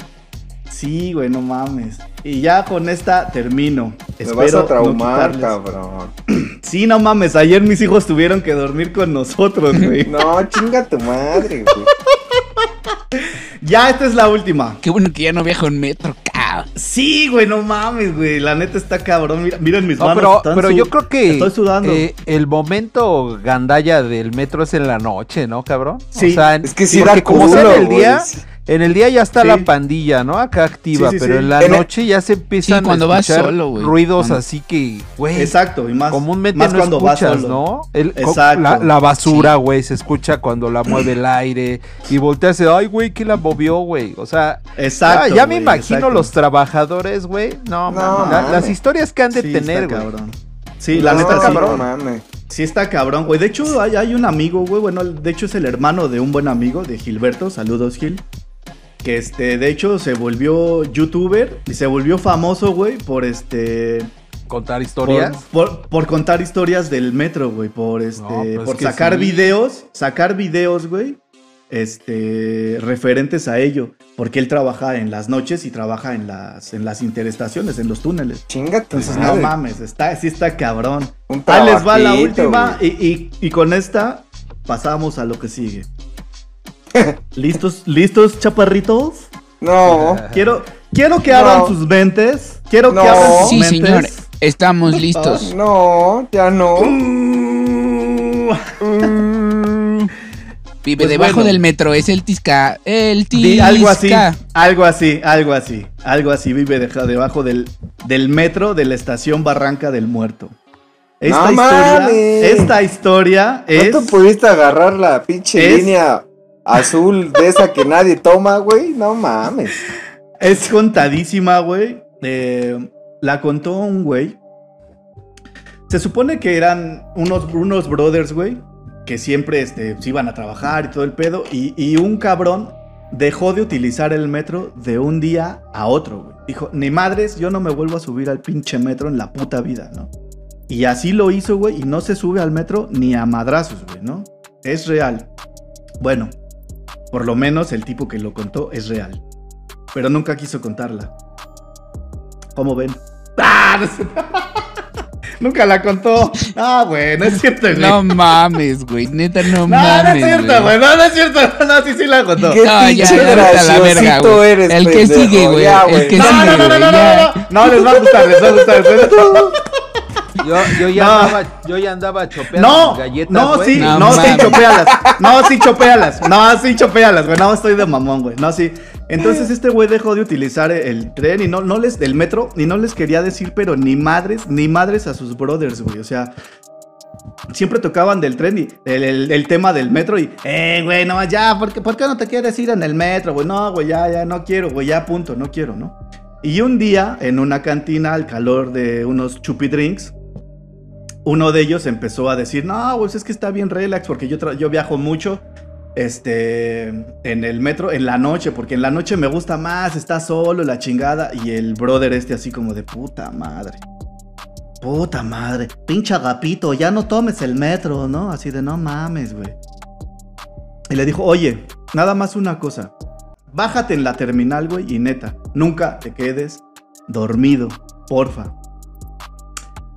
Sí, güey, no mames. Y ya con esta termino. Me Espero vas a no traumar, quitarles- cabrón. Sí, no mames. Ayer mis hijos tuvieron que dormir con nosotros, güey. No, chinga tu madre, güey. ya, esta es la última. Qué bueno que ya no viajo en metro, cabrón. Sí, güey, no mames, güey. La neta está cabrón. Mira, miren mis No, manos. pero, están pero yo creo que Estoy sudando. eh, el momento gandalla del metro es en la noche, ¿no, cabrón? Sí. O sea, Es que sí porque da como sea en el güey. día, en el día ya está Sí. la pandilla, ¿no? Acá activa, Sí, sí, pero sí. en la En el- noche ya se empiezan Sí, cuando a vas escuchar solo, ruidos Cuando- así que, güey, Exacto, y más. comúnmente más no cuando vas escuchas, solo. ¿no? El- Exacto. La, la basura, güey, se escucha cuando la mueve el aire y volteas y, ay, güey, ¿quién la movió, güey? O sea, Exacto. ya, ya me imagino exacto. los trabajadores, güey. No, No, mames, la- mames. las historias que han de Sí, tener, está güey. cabrón. Sí, la No, neta sí. cabrón. mames. Sí está cabrón, güey. De hecho, hay, hay un amigo, güey. Bueno, de hecho es el hermano de un buen amigo, de Gilberto. Saludos, Gil. Que este, de hecho, se volvió youtuber y se volvió famoso, güey, por este. Contar historias. por- por contar historias del metro, güey. Por este. No, pues por sacar sí. videos. Sacar videos, güey. Este. referentes a ello. Porque él trabaja en las noches y trabaja en las, en las interestaciones, en los túneles. Chinga tu Entonces, no mames, está, sí está cabrón. Un Ahí les va la última y- y con esta pasamos a lo que sigue. ¿Listos, listos, chaparritos? No. Quiero, quiero que No. abran sus mentes. Quiero No. que abran sus Sí, mentes. señor. Estamos listos. No, ya no. Vive Pues debajo bueno. del metro. Es el Tisca. El Di- Tisca. algo así, algo así, algo así, algo así. Vive debajo del, del metro de la estación Barranca del Muerto. Esta No historia, mames. esta historia es. ¿No te pudiste agarrar la pinche es- línea azul de esa que nadie toma, güey? No mames. Es contadísima, güey. Eh, la contó un güey. Se supone que eran unos, unos brothers, güey. Que siempre este, se iban a trabajar y todo el pedo. Y, y un cabrón dejó de utilizar el metro de un día a otro, güey. Dijo, ni madres, yo no me vuelvo a subir al pinche metro en la puta vida, ¿no? Y así lo hizo, güey. Y no se sube al metro ni a madrazos, güey, ¿no? Es real. Bueno, por lo menos el tipo que lo contó es real. Pero nunca quiso contarla. ¿Cómo ven? ¡Ah! no sé. Nunca la contó. Ah, güey, no es cierto, güey. No mames, güey. Neta, no, No, mames. no es cierto, güey. No, no es cierto. No, sí, sí la contó. ¿Qué No, ya, ya, la verga, güey. eres, El que pendejo, sigue, güey. ya, El que No, sigue, no, no, no, no, no, no, no, les va a gustar, les va a gustar. Yo, yo, ya No. andaba, yo ya andaba chopeando No, galletas, no, güey. sí, No no, sí, mames. chopéalas. No, sí, chopéalas. No, sí, chopéalas, güey. No, estoy de mamón, güey. No, sí. Entonces este güey dejó de utilizar el tren y no, no les, del metro, y no les quería decir, pero ni madres, ni madres a sus brothers, güey. O sea, siempre tocaban del tren y el, el- el tema del metro y, eh, güey, no, ya, ¿por qué, por qué no te quieres ir en el metro, güey? No, güey, ya, ya, no quiero, güey, ya, punto, no quiero, ¿no? Y un día, en una cantina, al calor de unos chupi drinks, uno de ellos empezó a decir, no, pues es que está bien relax porque yo, yo viajo mucho este, en el metro en la noche, porque en la noche me gusta más, está solo, la chingada, y el brother este así como de puta madre. Puta madre, pinche agapito, ya no tomes el metro, ¿no? Así de no mames, güey. Y le dijo, oye, nada más una cosa. Bájate en la terminal, güey, y neta, nunca te quedes dormido, porfa.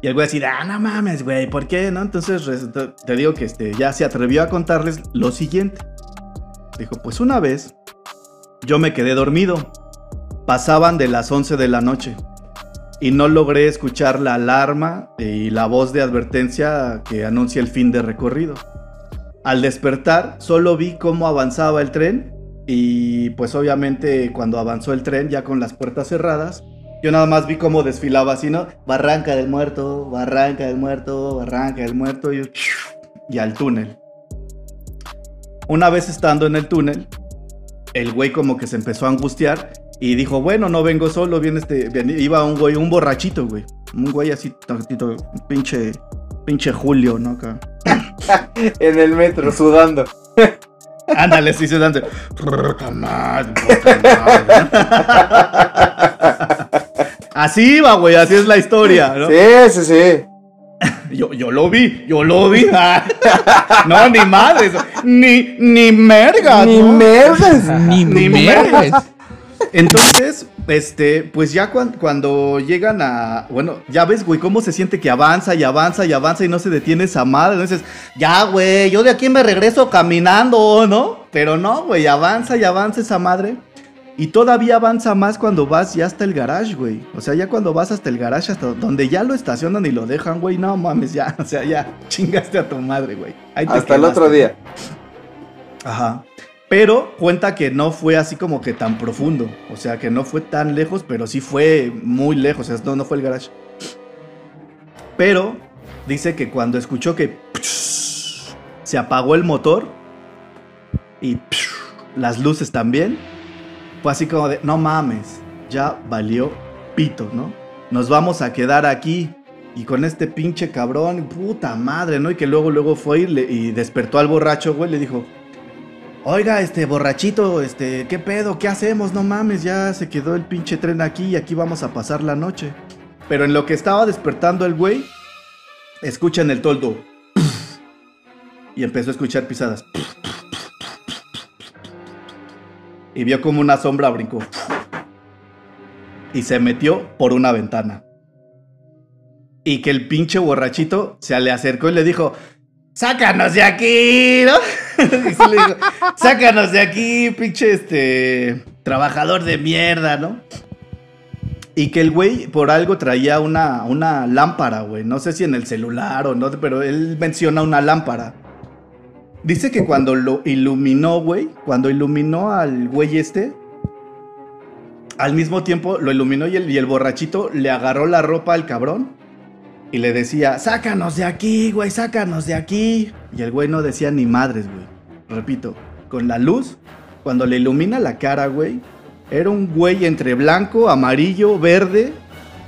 Y el güey así, de, ah, no mames, güey, ¿por qué? ¿No? Entonces te digo que este, ya se atrevió a contarles lo siguiente. Dijo, pues una vez yo me quedé dormido. Pasaban de las 11 de la noche y no logré escuchar la alarma y la voz de advertencia que anuncia el fin de recorrido. Al despertar, solo vi cómo avanzaba el tren y pues obviamente cuando avanzó el tren ya con las puertas cerradas, yo nada más vi cómo desfilaba así, ¿no? Barranca del muerto, barranca del muerto, barranca del muerto y, y al túnel. Una vez estando en el túnel, el güey como que se empezó a angustiar y dijo, bueno, no vengo solo, viene este, viene- iba un güey, un borrachito, güey. Un güey así, tantito, pinche, pinche Julio, ¿no? Acá. En el metro, sudando. Ándale, sí, se danza. Puta madre, puta madre. Así va, güey, así es la historia, ¿no? Sí, sí, sí. Yo, yo lo vi, yo lo vi. no, ni madres, ni, ni merga, Ni ¿no? merdas. Ni Ni merdes. Entonces, este, pues ya cuan- cuando llegan a. Bueno, ya ves, güey, cómo se siente que avanza y avanza y avanza y no se detiene esa madre. Entonces, ya, güey, yo de aquí me regreso caminando, ¿no? Pero no, güey, avanza y avanza esa madre. Y todavía avanza más cuando vas ya hasta el garage, güey. O sea, ya cuando vas hasta el garage, hasta donde ya lo estacionan y lo dejan, güey. No mames, ya. O sea, ya chingaste a tu madre, güey. Ahí Hasta el otro día. Ajá. Pero cuenta que no fue así como que tan profundo. O sea, que no fue tan lejos, pero sí fue muy lejos. O sea, no, no fue el garage. Pero dice que cuando escuchó que se apagó el motor y las luces también, así como de, no mames, ya valió pito, ¿no? Nos vamos a quedar aquí. Y con este pinche cabrón, puta madre, ¿no? Y que luego, luego fue y, le- y despertó al borracho, güey, le dijo, Oiga, este borrachito, este, ¿qué pedo? ¿Qué hacemos? No mames, ya se quedó el pinche tren aquí y aquí vamos a pasar la noche. Pero en lo que estaba despertando el güey, escucha en el toldo. Y empezó a escuchar pisadas. Y vio como una sombra brincó. Y se metió por una ventana. Y que el pinche borrachito se le acercó y le dijo, sácanos de aquí, ¿no? Y sí le dijo, sácanos de aquí, pinche este trabajador de mierda, ¿no? Y que el güey por algo traía una, una lámpara, güey. No sé si en el celular o no, pero él menciona una lámpara. Dice que cuando lo iluminó, güey, cuando iluminó al güey este, al mismo tiempo lo iluminó y el, y el borrachito le agarró la ropa al cabrón y le decía, sácanos de aquí, güey, sácanos de aquí. Y el güey no decía ni madres, güey. Repito, con la luz, cuando le ilumina la cara, güey, era un güey entre blanco, amarillo, verde,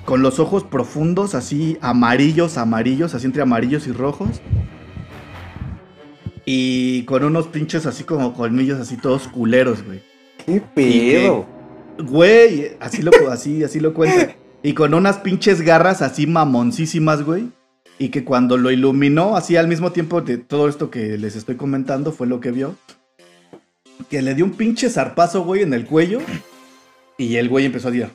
con los ojos profundos, así amarillos, amarillos, así entre amarillos y rojos. Y con unos pinches así como colmillos así todos culeros, güey. ¿Qué pedo? Güey, así lo, así, así lo cuenta. Y con unas pinches garras así mamoncísimas, güey. Y que cuando lo iluminó, así al mismo tiempo de todo esto que les estoy comentando, fue lo que vio. Que le dio un pinche zarpazo, güey, en el cuello. Y el güey empezó a decir.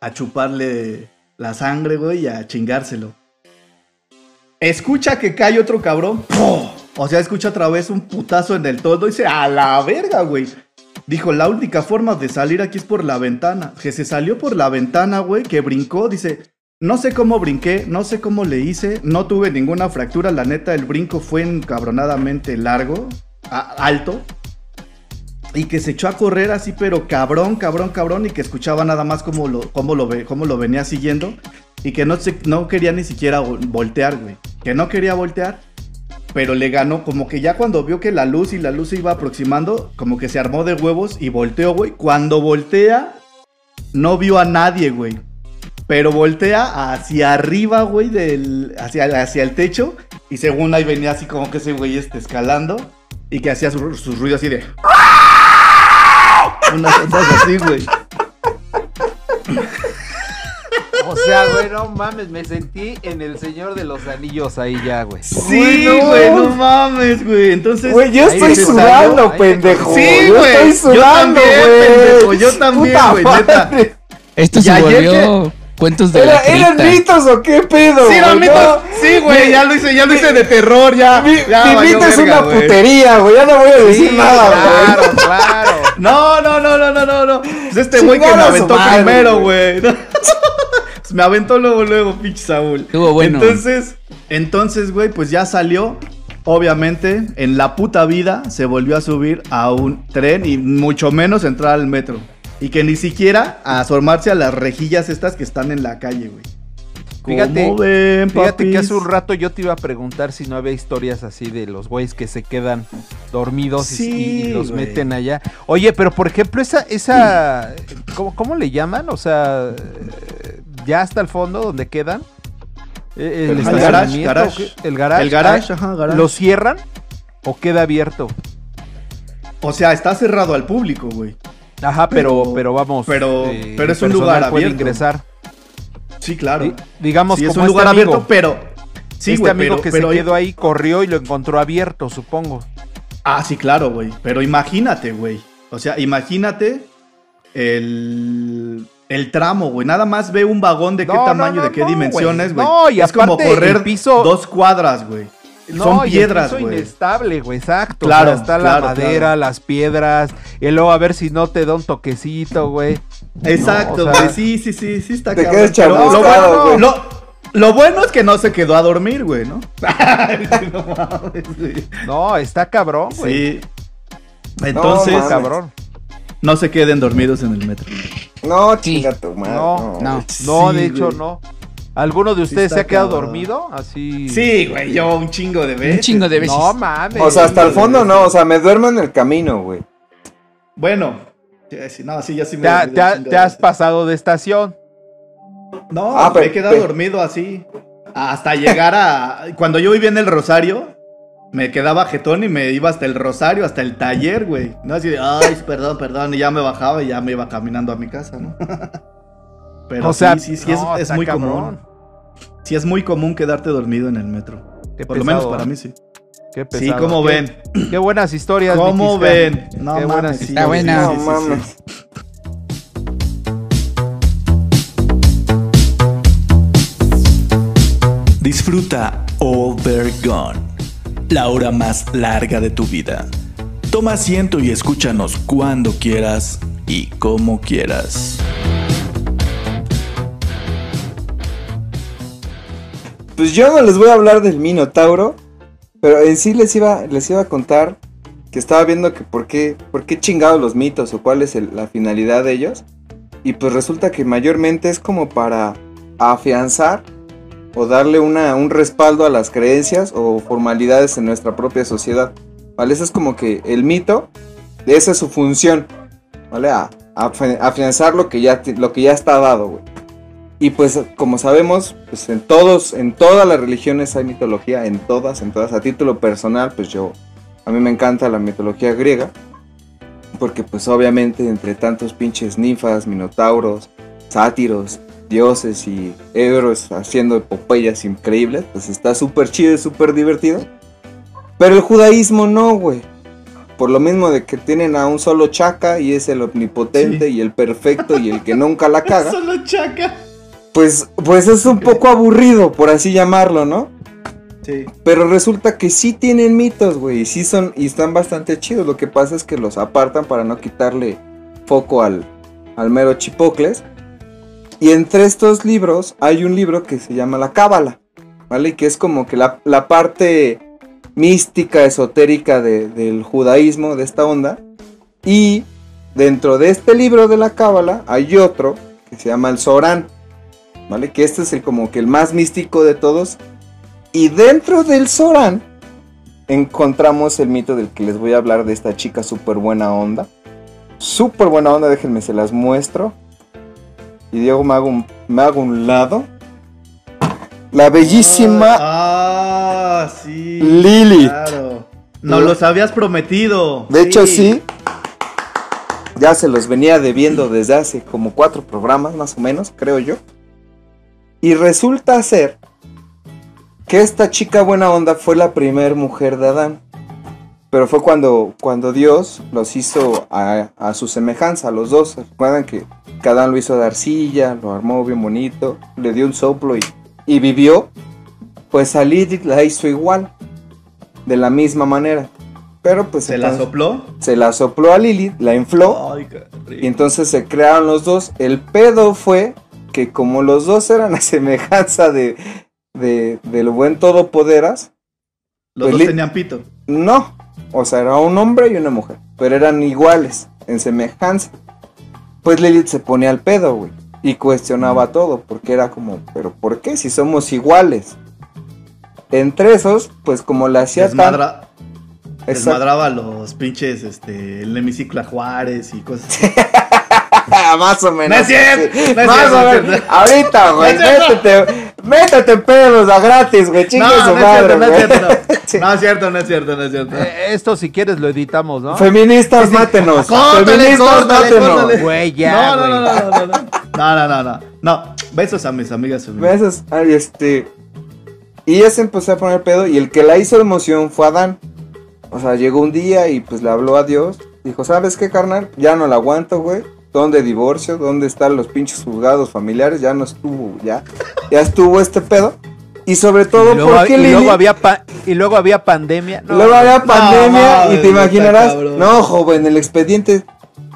a chuparle la sangre, güey, y a chingárselo. Escucha que cae otro cabrón. O sea, escucha otra vez un putazo en el toldo y dice, a la verga, güey. Dijo, la única forma de salir aquí es por la ventana. Que se salió por la ventana, güey, que brincó, dice, no sé cómo brinqué, no sé cómo le hice, no tuve ninguna fractura, la neta, el brinco fue encabronadamente largo, alto. Y que se echó a correr así, pero cabrón, cabrón, cabrón, y que escuchaba nada más cómo lo, cómo lo, cómo lo venía siguiendo. Y que no, se, no quería ni siquiera vol- voltear, güey. Que no quería voltear, pero le ganó. Como que ya cuando vio que la luz y la luz se iba aproximando, como que se armó de huevos y volteó, güey. Cuando voltea, no vio a nadie, güey. Pero voltea hacia arriba, güey, del, hacia, hacia el techo. Y según ahí venía así como que ese güey este escalando. Y que hacía sus su ruidos así de... Unas ondas así, güey. O sea, güey, no mames, me sentí en el Señor de los Anillos ahí ya, güey. Sí, güey, no mames, güey. Entonces... Güey, yo estoy sudando, salió, pendejo. Sí, yo güey. estoy Yo sudando, también, pendejo, güey. yo también, güey, neta. Esto se ayer volvió cuentos de ¿Era- la ¿Eran mitos o qué pedo? Sí, güey? no, No. mitos. Sí, güey, ya lo hice, ya lo hice de terror, ya. Mi, ya mi valió mito es verga, una putería, güey. Ya no voy a decir Sí, nada, claro, güey. claro. No, no, no, no, no, no, no. Es este güey que me aventó madre, primero, güey. me aventó luego, luego, pinche Saúl. Estuvo bueno. Entonces, entonces, güey, pues ya salió. Obviamente, en la puta vida se volvió a subir a un tren y mucho menos entrar al metro. Y que ni siquiera a asomarse a las rejillas estas que están en la calle, güey. Fíjate, ¿Cómo ven, Fíjate que hace un rato yo te iba a preguntar si no había historias así de los güeyes que se quedan dormidos y- Sí, y, y los güey. meten allá. Oye, pero por ejemplo, esa, esa, ¿cómo, cómo le llaman? O sea, eh, ya hasta el fondo donde quedan. Eh, El garage, estacionamiento, garage. El garage. El garage, Ah, ajá, garage. ¿Lo cierran o queda abierto? O sea, está cerrado al público, güey. Ajá, pero, Pero- pero vamos. pero- eh, pero el es un lugar puede abierto. ingresar. Sí, claro. Di- digamos sí, es como un este lugar amigo. abierto, pero. Sí, este amigo pero, que pero- se quedó ahí corrió y lo encontró abierto, supongo. Ah, sí, claro, güey. Pero imagínate, güey. O sea, imagínate el, el tramo, güey. Nada más ve un vagón de qué No, tamaño, no, de qué dimensiones, güey. No, y es como aparte el correr piso- dos cuadras, güey. No, Son piedras, güey. inestable, güey, exacto. Claro, o sea, está claro, la madera, claro. las piedras, y luego a ver si no te da un toquecito, güey. Exacto, No, o güey. sea, sí, sí, sí, sí está te cabrón. quedas lo, chamuscado, bueno, güey. lo- lo bueno es que no se quedó a dormir, güey, ¿no? no. No, está cabrón, güey. Sí. Entonces, mames. cabrón. no se queden dormidos en el metro. No, Sí. chinga tu madre. No, no. No, Sí, de hecho, güey. no. ¿Alguno de ustedes se ha quedado cabrón. dormido? Así. Sí, güey, yo un chingo de veces. Un chingo de veces. No mames. O sea, hasta el fondo no, o sea, me duermo en el camino, güey. Bueno, no, sí, ya sí me Te, te ha- te has veces. pasado de estación. No, Ah, me he quedado pero- dormido así. Hasta llegar a. Cuando yo vivía en el Rosario, me quedaba jetón y me iba hasta el Rosario, hasta el taller, güey. No así de, ay, perdón, perdón. Y ya me bajaba y ya me iba caminando a mi casa, ¿no? Pero o sea, sí, sí, sí, es- no, es, está muy cabrón. común. Sí, es muy común quedarte dormido en el metro. Qué Por lo menos para ¿eh? mí sí. Qué Sí, pesado. como Qué- ven. Qué buenas historias. ¿Cómo ven? No Qué buenas sí, Está sí, buena. sí, No sí, mames. sí. Disfruta Overgone, la hora más larga de tu vida. Toma asiento y escúchanos cuando quieras y como quieras. Pues yo no les voy a hablar del Minotauro, pero en sí les iba, les iba a contar que estaba viendo que por qué, por qué chingados los mitos o cuál es el- la finalidad de ellos. Y pues resulta que mayormente es como para afianzar o darle una, un respaldo a las creencias o formalidades en nuestra propia sociedad. ¿Vale? Ese es como que el mito, esa es su función. ¿Vale? A, a afi- afianzar lo que ya, lo que ya está dado, güey. Y pues como sabemos, pues en todos, en todas las religiones hay mitología, en todas, en todas. A título personal, pues yo, a mí me encanta la mitología griega, porque pues obviamente entre tantos pinches ninfas, minotauros, sátiros, dioses y héroes haciendo epopeyas increíbles, pues está súper chido y súper divertido. Pero el judaísmo no, güey. por lo mismo de que tienen a un solo chaca y es el omnipotente Sí. y el perfecto y el que nunca la caga, Solo chaca. Pues, pues es un poco aburrido, por así llamarlo, ¿no? Sí. Pero resulta que sí tienen mitos, güey, y sí son, y están bastante chidos. Lo que pasa es que los apartan para no quitarle foco al, al mero chipocles. Y entre estos libros hay un libro que se llama La Cábala, ¿vale? Y que es como que la, la parte mística, esotérica de- del judaísmo, de esta onda. Y dentro de este libro de la Cábala hay otro que se llama el Során, ¿vale? Que este es el como que el más místico de todos. Y dentro del Során encontramos el mito del que les voy a hablar de esta chica súper buena onda. Súper buena onda, déjenme se las muestro. Y Diego me hago un, me hago un lado. La bellísima Ah, sí. Lilith. Claro. Nos los habías prometido. De hecho, sí. Ya se los venía debiendo desde hace como cuatro programas, más o menos, creo yo. Y resulta ser que esta chica buena onda fue la primer mujer de Adán. Pero fue cuando, cuando Dios los hizo a, a su semejanza, a los dos. Recuerdan que, que Adán lo hizo de arcilla, lo armó bien bonito, le dio un soplo y, y vivió. Pues a Lilith la hizo igual, de la misma manera. Pero pues ¿Se la sopló? se la sopló a Lilith, la infló Ay, qué rico. y entonces se crearon los dos. El pedo fue que como los dos eran a semejanza de, de del buen todopoderas, Los pues dos tenían pito. no, o sea, era un hombre y una mujer, pero eran iguales en semejanza. Pues Lilith se ponía al pedo, güey, y cuestionaba todo, porque era como, pero ¿por qué si somos iguales? Entre esos, pues como la hacía. Desmadra- desmadraba los pinches, este, el hemiciclo a Juárez y cosas así. Más o menos. No es cierto, sí. no es más cierto, o menos. cierto. Ahorita, güey. No métete, métete en pedos a gratis, güey. Chingue No, su no es madre, cierto, no es güey. cierto. No. Sí. No es cierto, no es cierto, no es cierto. Eh, esto si quieres lo editamos, ¿no? Feministas, mátenos. Córtale, Feministas, córtale, mátenos. córtale. Güey, ya, no, no, güey. no, no, no, no, no. No, no, no, no. No, besos a mis amigas feministas. Besos. Ay, este. Y ella se empezó a poner pedo. Y el que la hizo emoción fue Adán. O sea, llegó un día y pues le habló a Dios. Dijo, ¿sabes qué, carnal? Ya no la aguanto, güey. ¿Dónde divorcio? ¿Dónde están los pinches juzgados familiares? Ya no estuvo, ya. Ya estuvo este pedo. Y sobre todo Y luego, porque y luego Lili- había pa- y luego había pandemia. No, Luego había pandemia y te imaginarás. cabrón. No, joven, el expediente.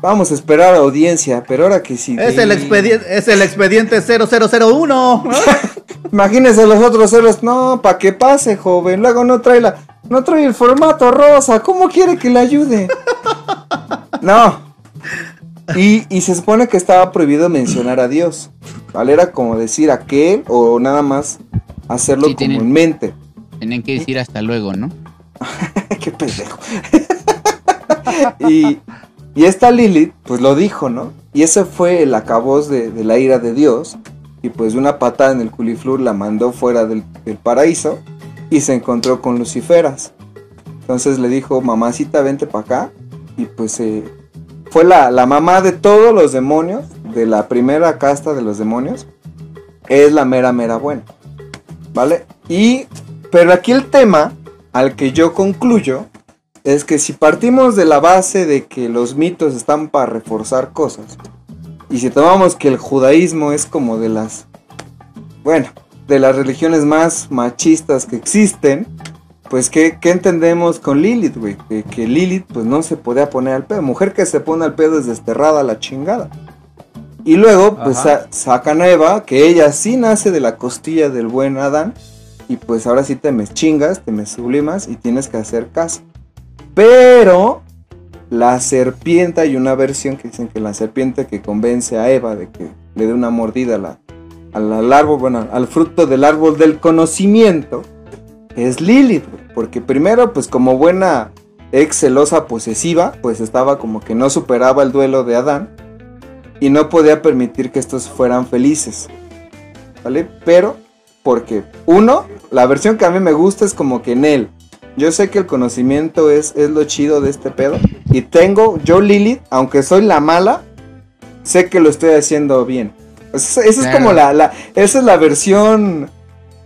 Vamos a esperar a audiencia, pero ahora que sí. Es el expediente, es el expediente 0001. Imagínense los otros ceros. No, para que pase, joven. Luego no trae la. No trae el formato rosa. ¿Cómo quiere que le ayude? No. Y, y se supone que estaba prohibido mencionar a Dios. ¿Vale? Era como decir aquel o nada más hacerlo Sí, como tienen- que decir hasta luego, ¿no? Qué pendejo. y, y esta Lilith, pues lo dijo, ¿no? Y ese fue el acabose de, de la ira de Dios. Y pues de una patada en el culiflur la mandó fuera del, del paraíso. Y se encontró con Luciferas. Entonces le dijo, mamacita, vente para acá. Y pues fue la, la mamá de todos los demonios. De la primera casta de los demonios. Es la mera, mera buena. ¿Vale? Y, pero aquí el tema al que yo concluyo es que si partimos de la base de que los mitos están para reforzar cosas, y si tomamos que el judaísmo es como de las, bueno, de las religiones más machistas que existen, pues ¿qué, qué entendemos con Lilith, güey? Que, que Lilith pues no se podía poner al pedo, mujer que se pone al pedo es desterrada a la chingada. Y luego pues sa- sacan a Eva, que ella sí nace de la costilla del buen Adán, y pues ahora sí te me chingas, te me sublimas y tienes que hacer caso. Pero la serpiente, hay una versión que dicen que la serpiente que convence a Eva de que le dé una mordida a la- al, al árbol, bueno, al fruto del árbol del conocimiento, es Lilith, porque primero, pues como buena ex celosa posesiva, pues estaba como que no superaba el duelo de Adán y no podía permitir que estos fueran felices, ¿vale? Pero, porque, uno, la versión que a mí me gusta es como que en él, yo sé que el conocimiento es, es lo chido de este pedo. Y tengo, yo Lilith, aunque soy la mala, sé que lo estoy haciendo bien. Esa, esa es como la, la, esa es la versión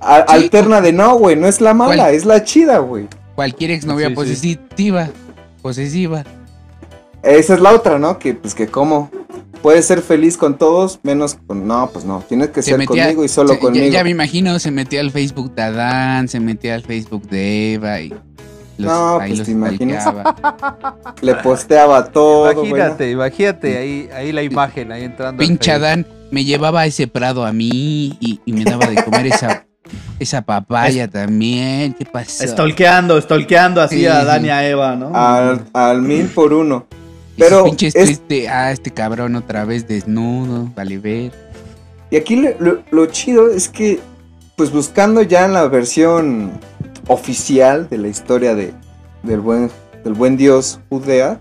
a- Sí. alterna de no, güey, no es la mala, ¿Cuál? es la chida, güey. Cualquier exnovia Sí, sí. positiva. posesiva. Esa es la otra, ¿no? Que pues que cómo puedes ser feliz con todos, menos con... No, pues no, tienes que Se ser metía- conmigo y solo se- conmigo. Ya, me imagino, se metía al Facebook de Adán, se metía al Facebook de Eva y los, No, ahí pues, los ¿te imaginas? Le posteaba todo, güey, Imagínate, imagínate ahí, ahí la imagen, ahí entrando. Facebook. Adán me llevaba a ese prado a mí y, y me daba de comer esa, esa papaya también. ¿Qué pasó? Stalkeando, stalkeando así Sí, a sí. Dan y a Eva, ¿no? Al, al mil por uno. Pero pinches es- de, ah, este cabrón otra vez desnudo, vale ver. Y aquí lo, lo- lo chido es que, pues buscando ya en la versión oficial de la historia de, del, buen, del buen dios Judea,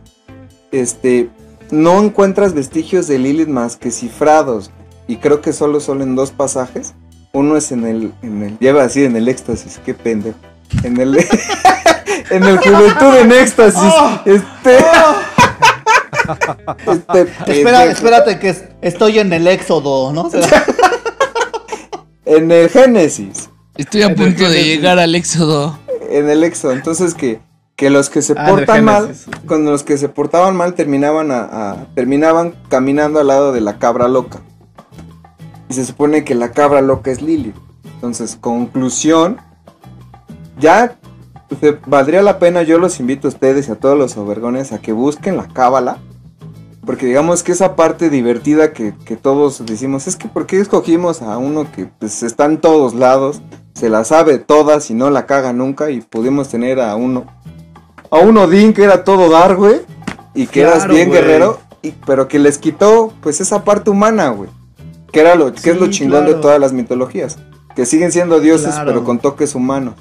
este, no encuentras vestigios de Lilith más que cifrados. Y creo que solo son en dos pasajes. Uno es en el, en el, ya iba a decir en el éxtasis, qué pendejo. En el, en el juventud en éxtasis. Oh. este, este Espera, espérate que es- estoy en el éxodo, ¿no? En el Génesis. Estoy a En punto de llegar al éxodo. en el éxodo. Entonces que, que los que se Ah, portan mal, con los que se portaban mal terminaban a, a- terminaban caminando al lado de la cabra loca. Y se supone que la cabra loca es Lili. Entonces, conclusión, ya valdría la pena, yo los invito a ustedes y a todos los obergones a que busquen la cábala. Porque digamos que esa parte divertida que, que todos decimos, es que ¿por qué escogimos a uno que pues, está en todos lados? se la sabe todas y no la caga nunca y pudimos tener a uno a un Odín que era todo dar, güey, y que eras Claro, bien güey. guerrero, y, pero que les quitó pues esa parte humana, güey, que era lo que es lo chingón de todas las mitologías, que siguen siendo dioses Claro. pero con toques humanos.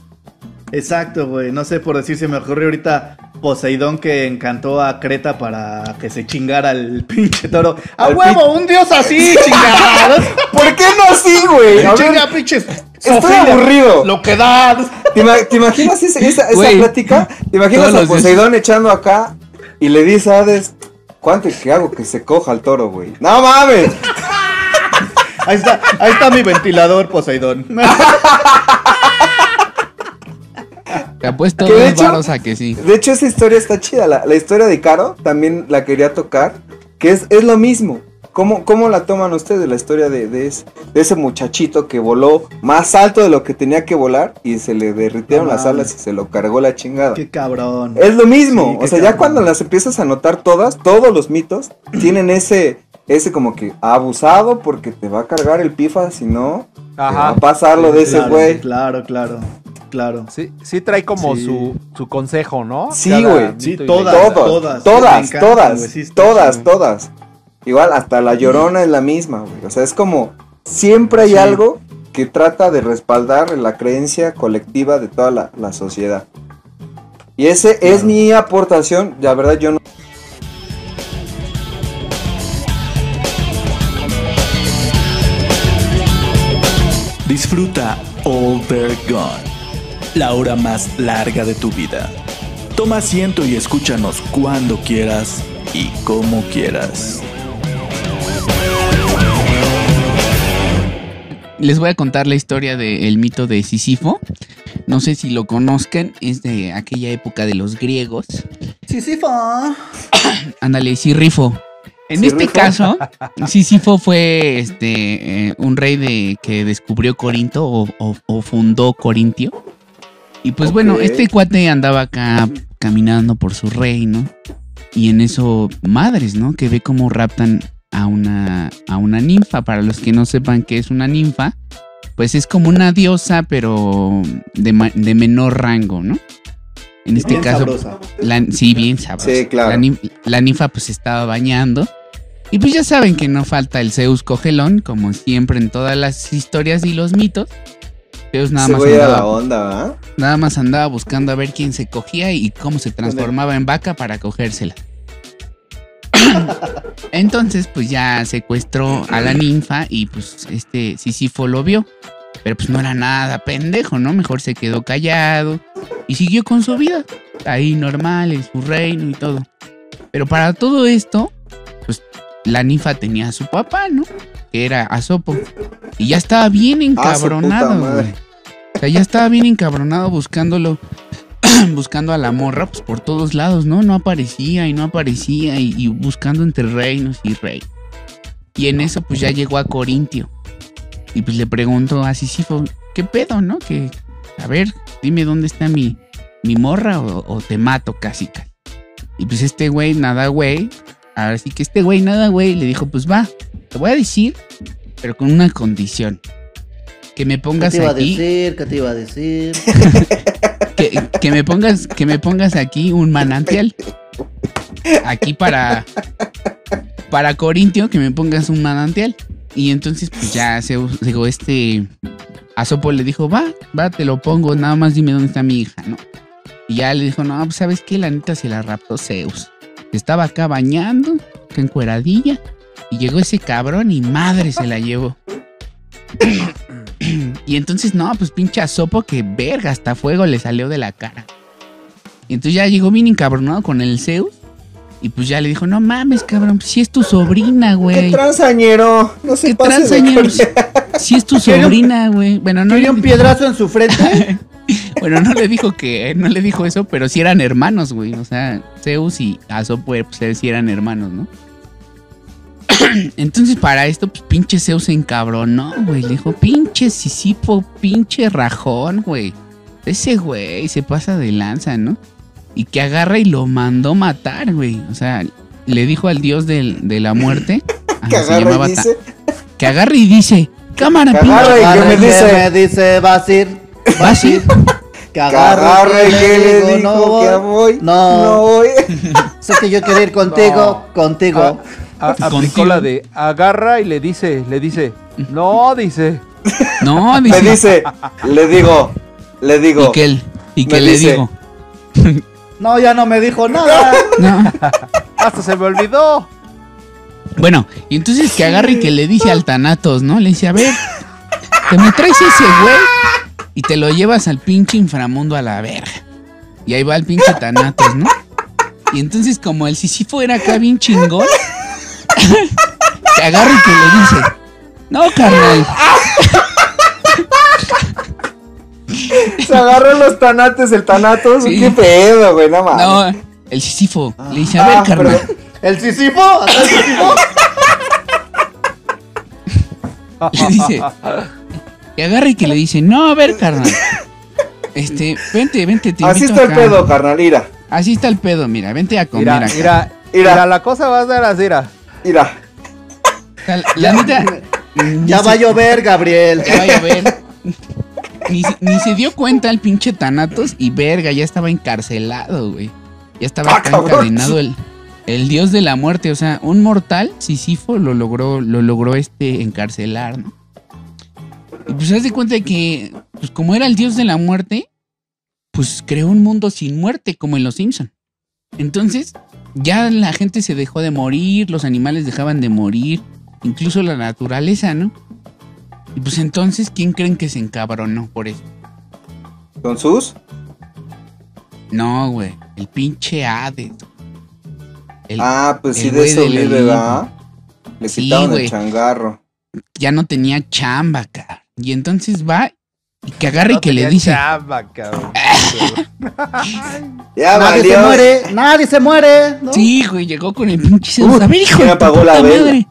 Exacto, güey. No sé por decir, se me ocurrió ahorita Poseidón que encantó a Creta para que se chingara el pinche toro. ¡A Al huevo! ¡Un dios así, chingados! ¿Por qué no así, güey? ¡Chinga, pinches! Estoy Sofía, aburrido. Lo que da. ¿Te, ima- te imaginas esa, esa, plática? ¿Te imaginas todos a Poseidón echando acá y le dice a Hades, ¿cuánto que hago que se coja al toro, güey? ¡No mames! Ahí está, ahí está mi ventilador, Poseidón. Te apuesto Que de dos hecho- varos a que sí. De hecho, esa historia está chida. La, la historia de Caro también la quería tocar. Que es, es lo mismo. ¿Cómo, ¿Cómo la toman ustedes la historia de, de ese, de ese muchachito que voló más alto de lo que tenía que volar y se le derritieron las alas y se lo cargó la chingada? Qué cabrón. Es lo mismo. Sí, o sea, ya cuando las empiezas a notar todas, todos los mitos tienen ese, ese como que abusado porque te va a cargar el pifa, si no, te va a pasar lo de ese güey. Claro, claro, claro. Sí, sí trae como Sí. su, su consejo, ¿no? Sí, güey. Sí, todas, todas, todas, todas, sí, todas, chido. todas. Igual, hasta la llorona es la misma, güey. O sea, es como, siempre hay Sí. algo que trata de respaldar la creencia colectiva de toda la, la sociedad. Y ese es mi aportación. La verdad, yo no. La hora más larga de tu vida. Toma asiento y escúchanos cuando quieras y como quieras. Les voy a contar la historia del mito de Sísifo. No sé si lo conozcan, es de aquella época de los griegos. Sí, sí, fa. Ándale, Sirrifo. En este caso, Sísifo fue este eh, un rey de que descubrió Corinto o, o- o fundó Corintio. Y pues bueno, este cuate andaba acá caminando por su reino. Y en eso, madres, ¿no? Que ve cómo raptan a una, a una ninfa. Para los que no sepan qué es una ninfa, pues es como una diosa, pero de, de menor rango, ¿no? En este Bien caso, sabrosa. la- sí, bien sabrosa. Sí, claro. La, la ninfa pues se estaba bañando. Y pues ya saben que no falta el Zeus cogelón, como siempre en todas las historias y los mitos. Nada Se más, la andaba, nada más andaba buscando a ver quién se cogía y cómo se transformaba en vaca para cogérsela. Entonces pues ya secuestró a la ninfa y pues este Sísifo lo vio. Pero pues no era nada pendejo, ¿no? Mejor se quedó callado y siguió con su vida. Ahí normal, en su reino y todo. Pero para todo esto, pues la ninfa tenía a su papá, ¿no? Que era Asopo. Y ya estaba bien Ah, encabronado, güey. Sea, ya estaba bien encabronado buscándolo. buscando a la morra, pues por todos lados, ¿no? No aparecía y no aparecía y, buscando entre reinos y rey. Y en eso pues ya llegó a Corintio. Y pues le preguntó a Sísifo, ¿qué pedo, no? Que, a ver, dime dónde está mi, mi morra o, te mato casi. casi. Y pues este güey, nada güey. Ahora sí que este güey, nada güey, le dijo, pues va, te voy a decir, pero con una condición. Que me ¿Qué pongas te iba a aquí, decir? ¿Qué te iba a decir? que, que me pongas, que me pongas aquí un manantial. Aquí para, para Corintio, que me pongas un manantial. Y entonces, pues ya se digo, este Asopo le dijo, va, va, te lo pongo, nada más dime dónde está mi hija, ¿no? Y ya le dijo, no, pues sabes qué, la neta se la raptó Zeus. Estaba acá bañando, acá encueradilla, y llegó ese cabrón y madre se la llevó. y entonces, no, pues pinche Asopo que verga, hasta fuego le salió de la cara. Y entonces ya llegó bien encabronado con el Zeus. Y pues ya le dijo, no mames, cabrón, si es tu sobrina, ¿Qué güey. transañero? No se ¿Qué transañero? Si es tu sobrina, güey. Bueno, no ¿Quería le, un piedrazo en su frente? bueno, no le dijo que, no le dijo eso, pero sí eran hermanos, güey. O sea, Zeus y Asopo, pues sí eran hermanos, ¿no? Entonces, para esto, pues pinche Zeus se encabronó, güey. Le dijo, pinche Sisipo, pinche rajón, güey. Ese güey se pasa de lanza, ¿no? Y que agarra y lo mandó matar, güey. O sea, le dijo al dios del- de la muerte. ajá, Que agarra dice, que agarra y dice, cámara, Que pinche. agarra y que Agarra me y que dice- me dice, vas a ir. ¿Vas a ir? Que agarra y que le digo, dijo que voy. No. No voy. Sé que yo quiero ir contigo, contigo. A- aplicó Contigo. la de agarra y le dice, le dice, no, dice. No, Me dice. dice, le digo, le Y digo. que, él- y que le dice- digo. No, ya no me dijo nada. No. Hasta se me olvidó. Bueno, y entonces que agarra y que le dice al Thanatos, ¿no? Le dice, a ver, te me traes ese güey y te lo llevas al pinche inframundo a la verga. Y ahí va el pinche Thanatos, ¿no? Y entonces como el Sísifo era acá bien chingón, que agarra y que le dice, no, carnal, Se agarran los tanates, el tanatos. Sí. ¿Qué pedo, güey? No mames. no, el Sísifo le dice, a ver, Ah, carnal. ¿El Sisifo? ¿Acá el Sisifo? le dice que agarra y que le dice, no, a ver, carnal. Este, vente, vente, te Así está el acá". pedo, carnal. Mira, Así está el pedo, mira, vente a comer Mira, acá. mira, Mira. mira, la cosa va a ser así, mira. Mira. La neta. Ya se- va a llover, Gabriel. Ya va a llover. Ni, se- ni se dio cuenta el pinche Thanatos y verga, ya estaba encarcelado, güey. Ya estaba Ah, encadenado el, el dios de la muerte. O sea, un mortal, Sísifo, lo logró, lo logró este encarcelar, ¿no? Y pues haz de cuenta que, pues como era el dios de la muerte, pues creó un mundo sin muerte, como en Los Simpson. Entonces, ya la gente se dejó de morir, los animales dejaban de morir, incluso la naturaleza, ¿no? Y pues entonces, ¿quién creen que se encabronó por eso? ¿Con sus? No, güey, el pinche Hades. El- Ah, pues sí, el de eso vive. ¿verdad? Le Sí, quitaron güey. el changarro. Ya no tenía chamba, cabrón. Y entonces va y que agarra y que le dice... chamba, cabrón. Ya Nadie se valió. muere, nadie se muere. ¿no? Sí, güey, llegó con el pinche Zeus. Uh, a ver, hijo ¿quién apagó la vela? madre.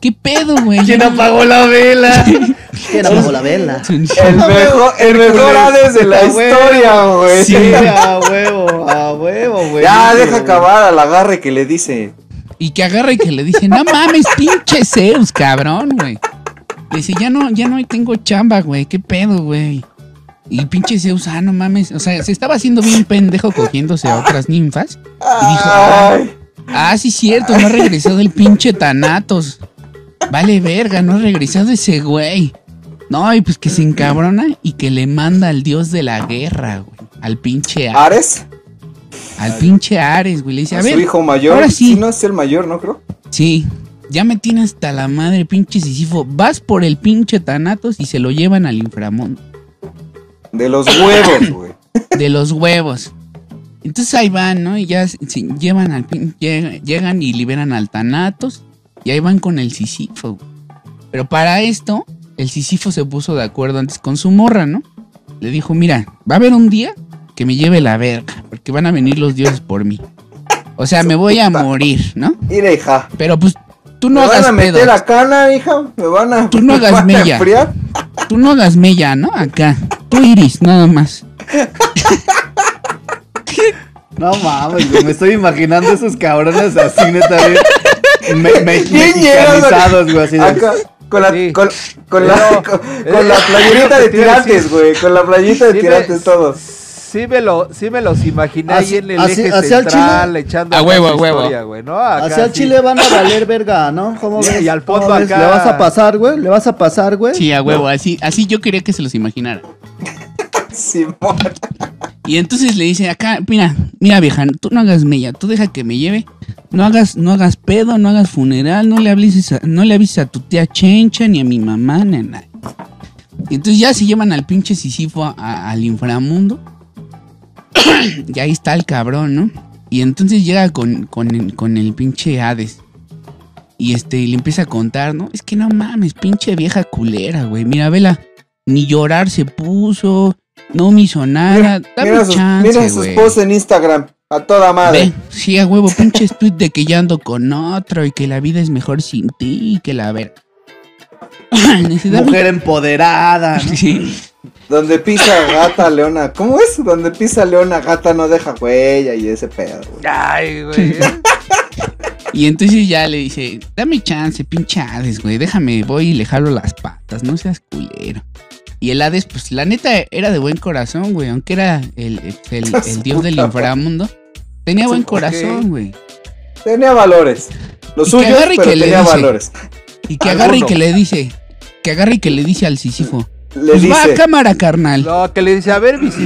¿Qué pedo, güey? ¿Quién apagó la vela? ¿Quién apagó la vela? El mejor, el mejor Hades de la historia, güey. Sí, a huevo, a huevo, güey. Ya, deja acabar al agarre que le dice. Y que agarra y que le dice, no mames, pinche Zeus, cabrón, güey. Le dice, ya no, ya no tengo chamba, güey, qué pedo, güey. Y pinche Zeus, ah, no mames. O sea, se estaba haciendo bien pendejo cogiéndose a otras ninfas. Y dijo, ah, Ay, ah, sí, cierto, no ha regresado el pinche Tanatos. Vale, verga, no ha regresado ese güey. No, y pues que se encabrona y que le manda al dios de la guerra, güey. Al pinche, A- Ares, al pinche Ares, güey. Le dice, a, a su ver, hijo mayor. ahora sí. no es el mayor, ¿no creo? Sí, ya me tiene hasta la madre, pinche Sisifo. Vas por el pinche Thanatos y se lo llevan al inframundo. De los huevos, güey. De los huevos. Entonces ahí van, ¿no? Y ya se- llevan al llegan y liberan al Thanatos. Y ahí van con el Sisifo. Pero para esto, el Sisifo se puso de acuerdo antes con su morra, ¿no? Le dijo, mira, va a haber un día que me lleve la verga, porque van a venir los dioses por mí. O sea, me voy a morir, ¿no? Mira, hija. Pero pues tú no ¿Me van hagas a meter pedo. a cana, hija? ¿Me van a, Tú no me hagas van mella. enfriar? Tú no hagas mella, ¿no? Acá. Tú iris, nada más. No mames, güey, me estoy imaginando esos cabrones así, neta, bien, me, me, ¿Quién llega, mexicanizados, güey, así de... Acá, con la, Sí. con, con la, con, eh, con la playerita de tirantes, güey. Con la playerita de tirantes todos. Sí me, lo, sí me los imaginé Así- ahí en el así- eje hacia el central echando A huevo, a huevo. historia, güey, ¿no? Acá Hacia el sí. Chile van a valer verga, ¿no? ¿Cómo ves? y al ¿Cómo fondo ves? acá- ¿Le vas a pasar, güey? ¿Le vas a pasar, güey? Sí, a huevo, así, así yo quería que se los imaginara. Simón. Y entonces le dice acá, mira, mira vieja, tú no hagas mella, tú deja que me lleve, no hagas, no hagas pedo, no hagas funeral, no le hables a, no le avises a tu tía Chencha, ni a mi mamá, ni a nadie. Y entonces ya se llevan al pinche Sisifo a- a- al inframundo. y ahí está el cabrón, ¿no? Y entonces llega con, con, el, con el pinche Hades. Y este, y le empieza a contar, ¿no? Es que no mames, pinche vieja culera, güey. Mira, vela, ni llorar se puso, no me hizo nada. Dame Mira, sus, chance, mira sus posts en Instagram. A toda madre. Ve, sí, a huevo, pinches tweet de que ya ando con otro y que la vida es mejor sin ti y que la ver. Mujer empoderada, ¿no? Sí. Donde pisa gata, leona. ¿Cómo es? Donde pisa leona, gata no deja huella y ese pedo, güey. Ay, güey. Y entonces ya le dice, dame chance, pinche Hades, güey, déjame, voy y le jalo las patas, no seas culero. Y el Hades, pues la neta era de buen corazón, güey, aunque era el, el- el dios del inframundo. Tenía buen corazón, güey. Tenía valores. Los Y que suyos, agarre y pero que le tenía dice. valores. Y que agarre y que le dice, que agarre y que le dice al Sísifo, Le pues va a dice. cámara, carnal. No, que le dice, a ver, mi.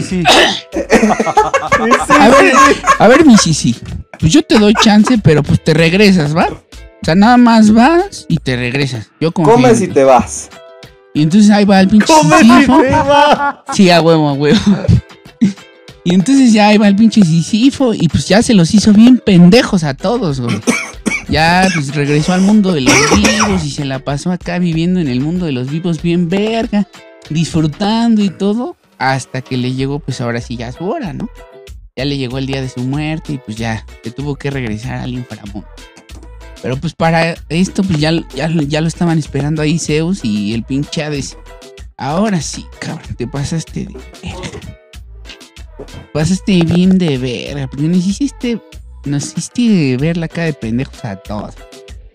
A ver, a ver, mi Sisi, pues yo te doy chance, pero pues te regresas, ¿va? O sea, nada más vas y te regresas. Yo en Comes y te vas. Y entonces ahí va el pinche Sísifo. Sí, a huevo, a huevo. Y entonces ya ahí va el pinche Sísifo y pues ya se los hizo bien pendejos a todos, güey. Ya pues regresó al mundo de los vivos y se la pasó acá viviendo en el mundo de los vivos bien verga, disfrutando y todo, hasta que le llegó pues ahora sí ya su hora, ¿no? Ya le llegó el día de su muerte y pues ya se tuvo que regresar al inframundo. Pero pues para esto pues ya, ya, ya lo estaban esperando ahí Zeus y el pinche Hades. Ahora sí, cabrón, te pasaste de verga. Pasaste bien de verga, porque nos hiciste, nos hiciste ver la cara de pendejos a todos.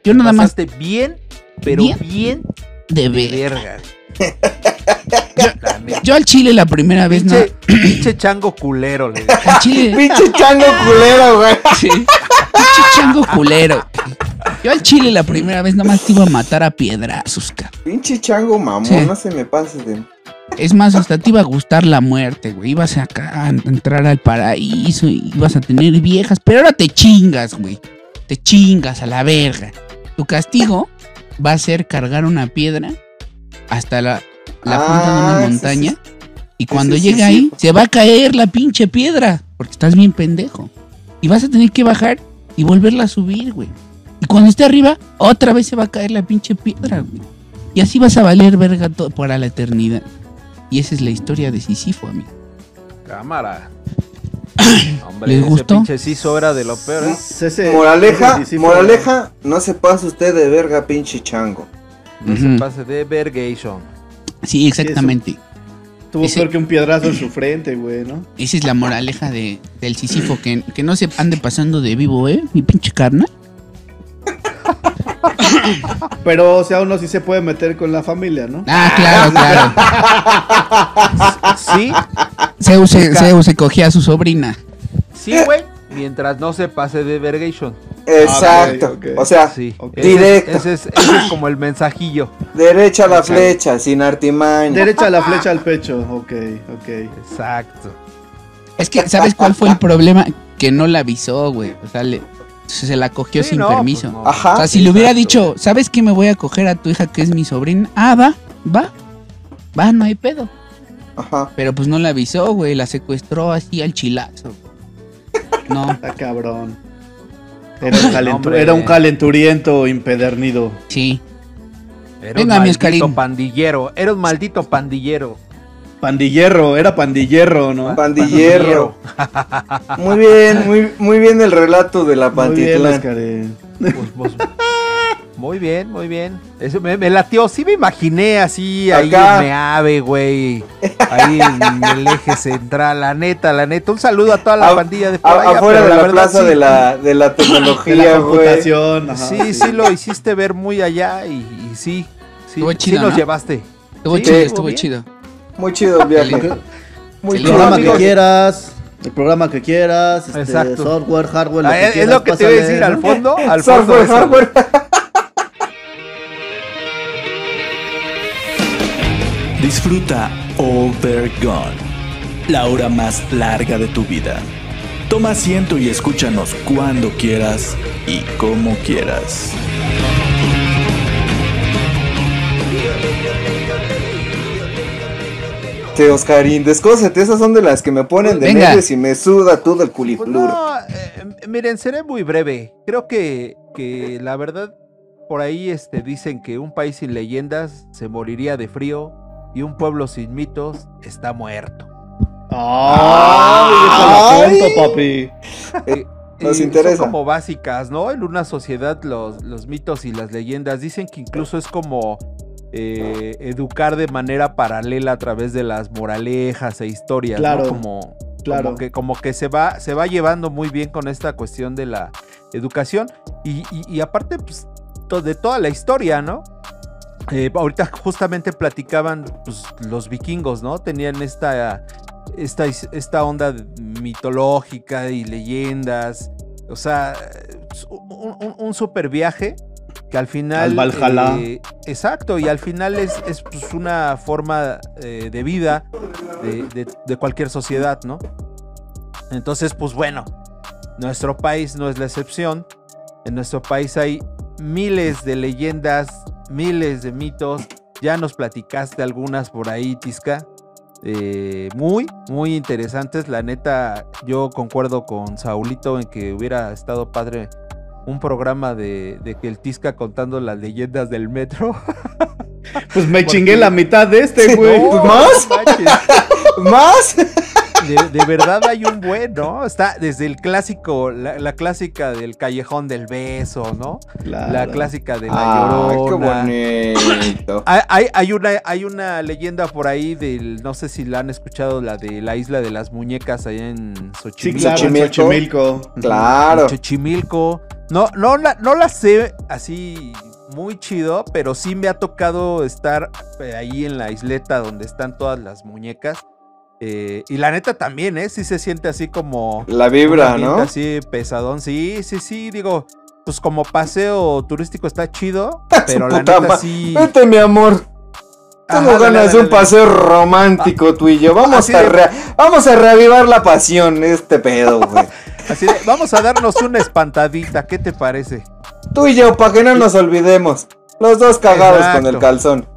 Yo nada más Pasaste bien, pero Bien. bien, de de verga. verga. Neta. Yo al chile la primera vez, no. Pinche, pinche chango culero, le. Al chile. Pinche chango culero, güey. Sí. Pinche chango culero. Yo al chile la primera vez nada más te iba a matar a piedrazos, cabrón. Pinche chango mamón, Sí. no se me pase de. Es más, hasta te iba a gustar la muerte, güey. Ibas acá a entrar al paraíso y ibas a tener viejas, pero ahora te chingas, güey. Te chingas a la verga. Tu castigo va a ser cargar una piedra hasta la, la punta de Ah, una sí, montaña. sí, Y cuando sí, llegue sí. ahí, se va a caer la pinche piedra. Porque estás bien pendejo. Y vas a tener que bajar y volverla a subir, güey. Y cuando esté arriba, otra vez se va a caer la pinche piedra, güey. Y así vas a valer verga to- para la eternidad. Y esa es la historia de Sísifo, amigo. Cámara. Hombre, ¿Les ese gustó? pinche Siso era de lo peor, ¿eh? Ese- Moraleja, moraleja, no se pase usted de verga, pinche chango. No se Ujú. pase de vergation. Sí, exactamente. Tuvo ese- peor que un piedrazo en su frente, güey, ¿no? Esa es la moraleja de, del Sísifo, que, que no se ande pasando de vivo, ¿eh? Mi pinche carnal. Pero, o sea, uno sí se puede meter con la familia, ¿no? Ah, claro, claro. Sí, Zeus se, Zeus se cogía a su sobrina. sí, güey. Mientras no se pase de vergation. Exacto. ok. O sea, Sí. Ok. Ese es- Directo. Ese es, ese es como el mensajillo. derecha a la Exacto. flecha, sin artimaña. Derecha la flecha al pecho, ok, ok. Exacto. Es que, ¿sabes cuál fue el problema? Que no la avisó, güey. O sea, le- se la cogió Sí, sin no, permiso. pues no. Ajá. O sea, si le hubiera dicho, güey. ¿sabes qué me voy a coger a tu hija que es mi sobrina? Ah, va, va. Va, no hay pedo. Ajá. Pero pues no la avisó, güey. La secuestró así al chilazo. No, Está cabrón. Era un, calentu- hombre. era un calenturiento impedernido. sí. Era Venga, un mi maldito Oscarín. pandillero. Era un maldito pandillero. Pandillero, era pandillero, ¿no? Pandillero. Muy bien, muy, muy bien el relato de la Muy bien, Pantitlán. Pues, pues, muy bien, muy bien. Eso me, me latió, sí me imaginé así, ahí en Meave, güey. Ahí en el eje central, la neta, la neta. Un saludo a toda la A- pandilla de por A- allá, afuera de la, verdad plaza sí. de, la, de la tecnología, güey. computación. ajá, Sí, sí lo hiciste ver muy allá y, y sí. Sí, Estuvo sí chido, nos ¿no? llevaste. Estuvo Sí, chido, estuvo bien. chido. Muy chido el viaje. El- Muy El Sí, chido. programa amigos. que quieras, el programa que quieras, este, Exacto. software, hardware, lo Ah, que es, lo que te iba a decir, al fondo, al fondo. Software, hardware. Disfruta Overgone, la hora más larga de tu vida. Toma asiento y escúchanos cuando quieras y como quieras. Te Oscarín, descósete, esas son de las que me ponen de Venga. nervios y me suda todo el Pues culiflur. no, eh, miren, seré muy breve. Creo que, que la verdad, por ahí este, dicen que un país sin leyendas se moriría de frío y un pueblo sin mitos está muerto. Ay, Ay. déjala punto, papi. Eh, Nos interesa. Son como básicas, ¿no? En una sociedad los, los mitos y las leyendas dicen que incluso es como eh, educar de manera paralela a través de las moralejas e historias, Claro, ¿no? Como, claro. como que, como que se va, se va llevando muy bien con esta cuestión de la educación. Y, y- y aparte, pues, to- de toda la historia, ¿no? Eh, ahorita justamente platicaban pues, los vikingos, ¿no? Tenían esta, esta, esta onda mitológica y leyendas. O sea, un, un- un super viaje que al final... Al Valhalla. eh, exacto, y al final es, es, pues, una forma eh, de vida de, de- de cualquier sociedad, ¿no? Entonces, pues bueno, nuestro país no es la excepción. En nuestro país hay miles de leyendas, miles de mitos. Ya nos platicaste algunas por ahí, Tisca. Eh, muy, muy interesantes. La neta, yo concuerdo con Saulito en que hubiera estado padre un programa de, de que el Tisca contando las leyendas del metro. Pues me ¿Por chingué la mitad de este, güey. No. ¿Más? ¿Más? De, de verdad hay un buen, ¿no? Está desde el clásico, la, la clásica del callejón del beso, ¿no? La Claro. clásica de la Ay, qué llorona. bonito. Hay, hay, hay una, hay una leyenda por ahí del, no sé si la han escuchado, la de la isla de las muñecas allá en Sí, Xochimilco. claro, en Xochimilco. Claro. en Xochimilco. No, no, la, no la sé así muy chido, pero sí me ha tocado estar eh, ahí en la isleta donde están todas las muñecas. Eh, y la neta también, ¿eh? Sí se siente así como... La vibra, ¿no? Así pesadón. Sí, sí, sí, digo, pues como paseo turístico está chido, pero la neta ma- sí... Vete, mi amor. Ajá, Tengo dale, ganas de un paseo romántico tú y yo. Vamos Así a, de- vamos a reavivar la pasión, este pedo, güey. Así de, vamos a darnos una espantadita, ¿qué te parece? Tú y yo, para que no nos olvidemos. Los dos cagados con el calzón.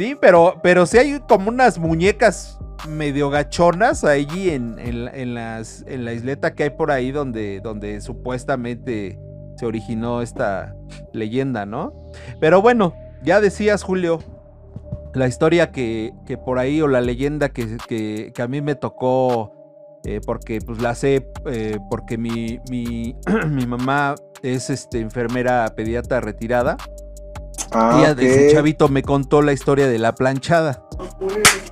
Sí, pero, pero sí hay como unas muñecas medio gachonas ahí en, en, la- en las, en la isleta que hay por ahí donde, donde supuestamente se originó esta leyenda, ¿no? Pero bueno, ya decías, Julio, la historia que, que por ahí o la leyenda que, que- que a mí me tocó, eh, porque pues la sé, eh, porque mi, mi, mi mamá es este, enfermera pediatra retirada. Ah, Ella ok. desde chavito me contó la historia de la planchada.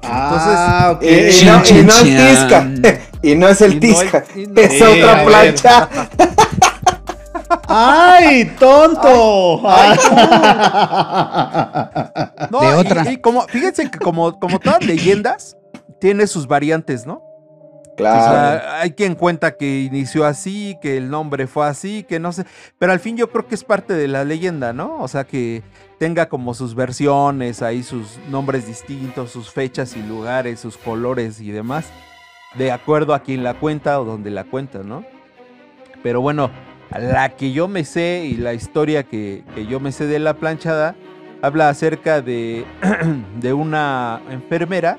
Ah, ok. Eh, y, Chin, no, y chin, no el chin. tisca. y no es el no tisca. no- es otra plancha. ¡Ay, tonto! No, De y- otra. Y, como, fíjense que como, como todas leyendas, tiene sus variantes, ¿no? Claro. hay quien cuenta que inició así, que el nombre fue así, que no sé. Pero al fin yo creo que es parte de la leyenda, ¿no? O sea, que tenga como sus versiones, ahí sus nombres distintos, sus fechas y lugares, sus colores y demás. De acuerdo a quien la cuenta o donde la cuenta, ¿no? Pero bueno, la que yo me sé y la historia que, que yo me sé de la planchada habla acerca de, de una enfermera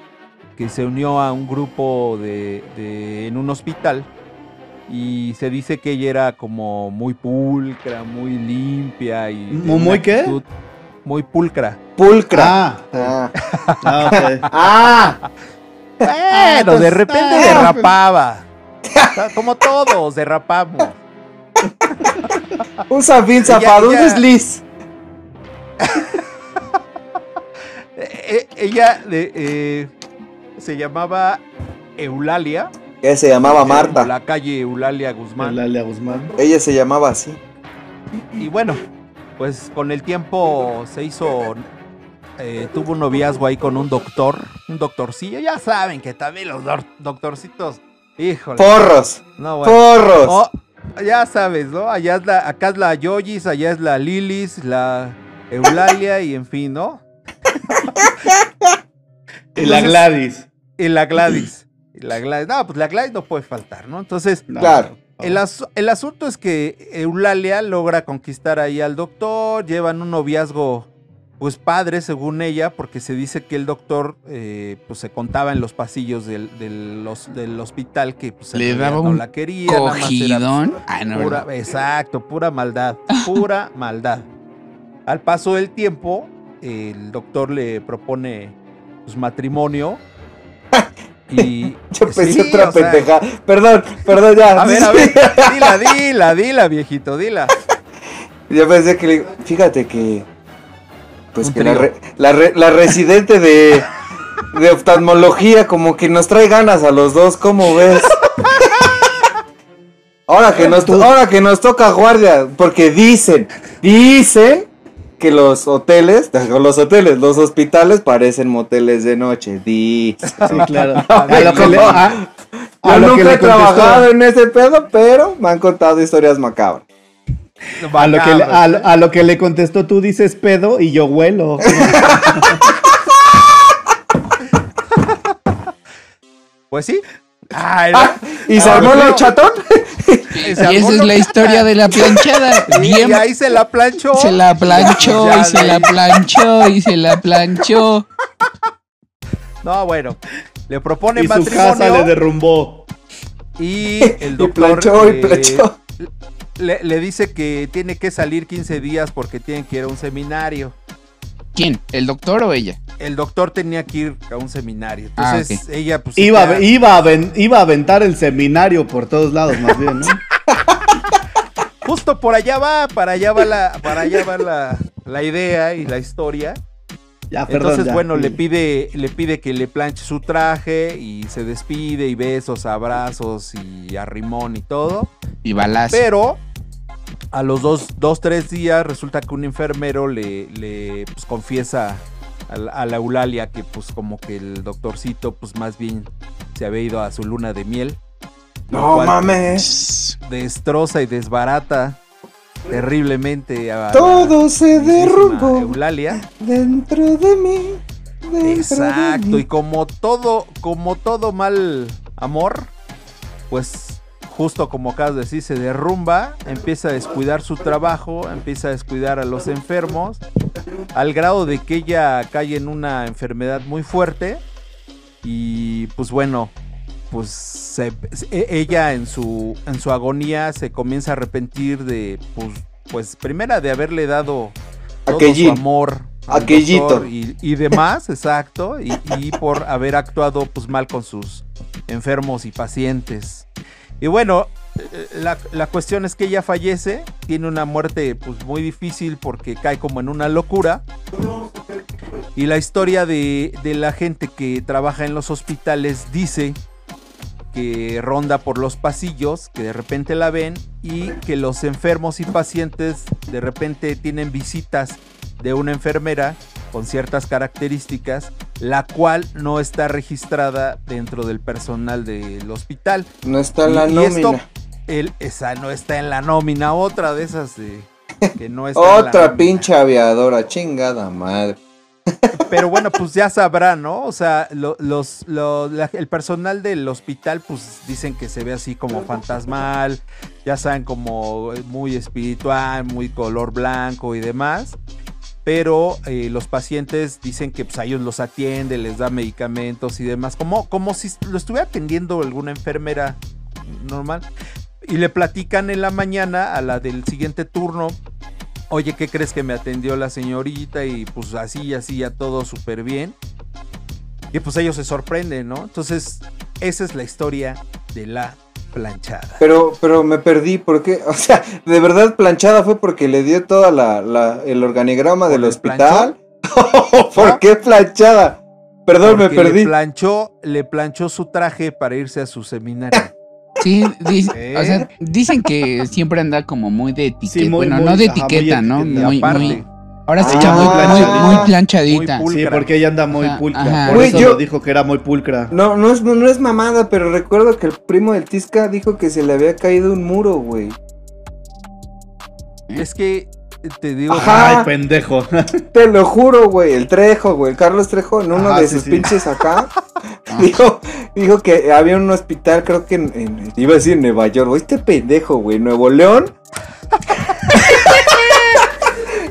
que se unió a un grupo de, de- en un hospital y se dice que ella era como muy pulcra, muy limpia y ¿Muy- qué? Muy pulcra. pulcra. Ah, Ah. ah. Ah. Bueno, de repente ah, derrapaba. Como todos, derrapamos. Un zafín Ella- zafado, un ella- desliz. Eh, eh, ella de, eh, se llamaba Eulalia. Que se llamaba Marta. La calle Eulalia Guzmán. Eulalia Guzmán. Ella se llamaba así. Y bueno, pues con el tiempo se hizo. eh, tuvo un noviazgo ahí con un doctor, un doctorcillo. Ya saben que también los doctorcitos, híjole. Porros. no, bueno. Porros. Oh, ya sabes, ¿no? Allá es la, acá es la Yoyis, allá es la Lilis, la Eulalia y en fin, ¿no? Y la Gladys. Y la Gladys. Y la Gladys. No, pues la Gladys no puede faltar, ¿no? Entonces, Claro. el, asu- el asunto es que Eulalia logra conquistar ahí al doctor, llevan un noviazgo pues padre según ella, porque se dice que el doctor eh, pues se contaba en los pasillos del, del los- del hospital que pues, Le daba no un la quería. nada más era, pues, Cogidón. Ah, no, pura- ¿verdad? exacto, pura maldad, pura maldad. Al paso del tiempo, el doctor le propone pues, matrimonio y Yo pensé sí, otra sea, pendeja. Perdón, perdón, ya. a ver, a ver, dila, dila, dila, viejito, dila. Yo pensé que le fíjate que pues que la, re- la, re- la residente de de oftalmología como que nos trae ganas a los dos, ¿cómo ves? Ahora que nos ahora que nos toca guardia, porque dicen, dicen que los hoteles, los hoteles, los hospitales parecen moteles de noche. Dicen. Sí, claro. A A lo que le, a- a Yo lo nunca he trabajado en ese pedo, pero me han contado historias macabras. a lo que le, a lo- a lo que le contestó tú dices pedo y yo huelo. Pues sí. Ay, Ah, ¿Y se armó el chatón? Y esa es la historia de la planchada. Y Bien. ahí se la planchó. Se la planchó Ya y se la planchó y se la planchó. No, bueno. Le propone y su matrimonio. casa le derrumbó. Y el Y doctor planchó y eh, planchó. le, le dice que tiene que salir 15 días porque tienen que ir a un seminario. ¿Quién? ¿El doctor o ella? El doctor tenía que ir a un seminario. Ah, Entonces ella pues Iba, queda- iba, a iba a aventar el seminario por todos lados, más bien, ¿no? justo por allá va, para allá va la, para allá va la, la idea y la historia. Ya, perdón. Entonces, ya. bueno, le pide, le pide que le planche su traje y se despide y besos, abrazos y arrimón y todo. Y balazo. Pero a los dos, dos tres días resulta que un enfermero le, le pues, confiesa a la, a la Eulalia que pues como que el doctorcito pues más bien se había ido a su luna de miel. No mames. Destroza y desbarata terriblemente a la Todo se derrumbó Eulalia. dentro de mí. dentro de Exacto, mí. y como todo, como todo mal amor, pues justo como acabas de decir, se derrumba, empieza a descuidar su trabajo, empieza a descuidar a los enfermos, al grado de que ella cae en una enfermedad muy fuerte y pues bueno, pues se- e- ella en su, en su agonía se comienza a arrepentir de, pues, pues primera de haberle dado todo su amor. Aquellito. Y, y demás, exacto, y, y por haber actuado pues mal con sus enfermos y pacientes. Y bueno, eh, la, la cuestión es que ella fallece, tiene una muerte pues muy difícil porque cae como en una locura. Y la historia de, de la gente que trabaja en los hospitales dice que ronda por los pasillos, que de repente la ven y que los enfermos y pacientes de repente tienen visitas de una enfermera con ciertas características, la cual no está registrada dentro del personal del hospital. No está en la Y- y nómina. esto- El, esa no está en la nómina, otra de esas de, que no está en la Otra nómina. pinche aviadora, chingada madre. Pero bueno, pues ya sabrá, ¿no? O sea, lo- los, lo- la- el personal del hospital, pues dicen que se ve así como fantasmal, ya saben, como muy espiritual, muy color blanco y demás. Pero eh, los pacientes dicen que pues, a ellos los atiende, les da medicamentos y demás, como, como si lo estuviera atendiendo alguna enfermera normal. Y le platican en la mañana a la del siguiente turno oye, ¿qué crees que me atendió la señorita? Y pues así, así, ya todo súper bien. Y pues ellos se sorprenden, ¿no? Entonces, esa es la historia de la planchada. Pero, pero me perdí, ¿por qué? O sea, de verdad planchada fue porque le dio toda la, la- el organigrama ¿Por del el hospital. ¿Por qué planchada? Perdón, me Porque perdí. Le planchó, le planchó su traje para irse a su seminario. Sí, ¿Eh? o sea, dicen que siempre anda como muy de etiqueta. Sí, muy, bueno, muy, no de ajá, muy etiqueta, ¿no? etiqueta. Muy, aparte, muy- ahora sí Ah, que muy, muy, planchadita. muy planchadita. Muy Sí, pulcra. porque ella anda muy pulcra. ajá. Por eso yo- lo dijo que era muy pulcra. No, no es, no es mamada, pero recuerdo que el primo del Tisca dijo que se le había caído un muro, güey. Es que te digo, Ajá. Ay, pendejo. Te lo juro, güey. El Trejo, güey. Carlos Trejo, en uno Ajá, de sí, sus sí. pinches acá, dijo, dijo que había un hospital, creo que en, en- iba a decir en Nueva York. güey, Este pendejo, güey. Nuevo León.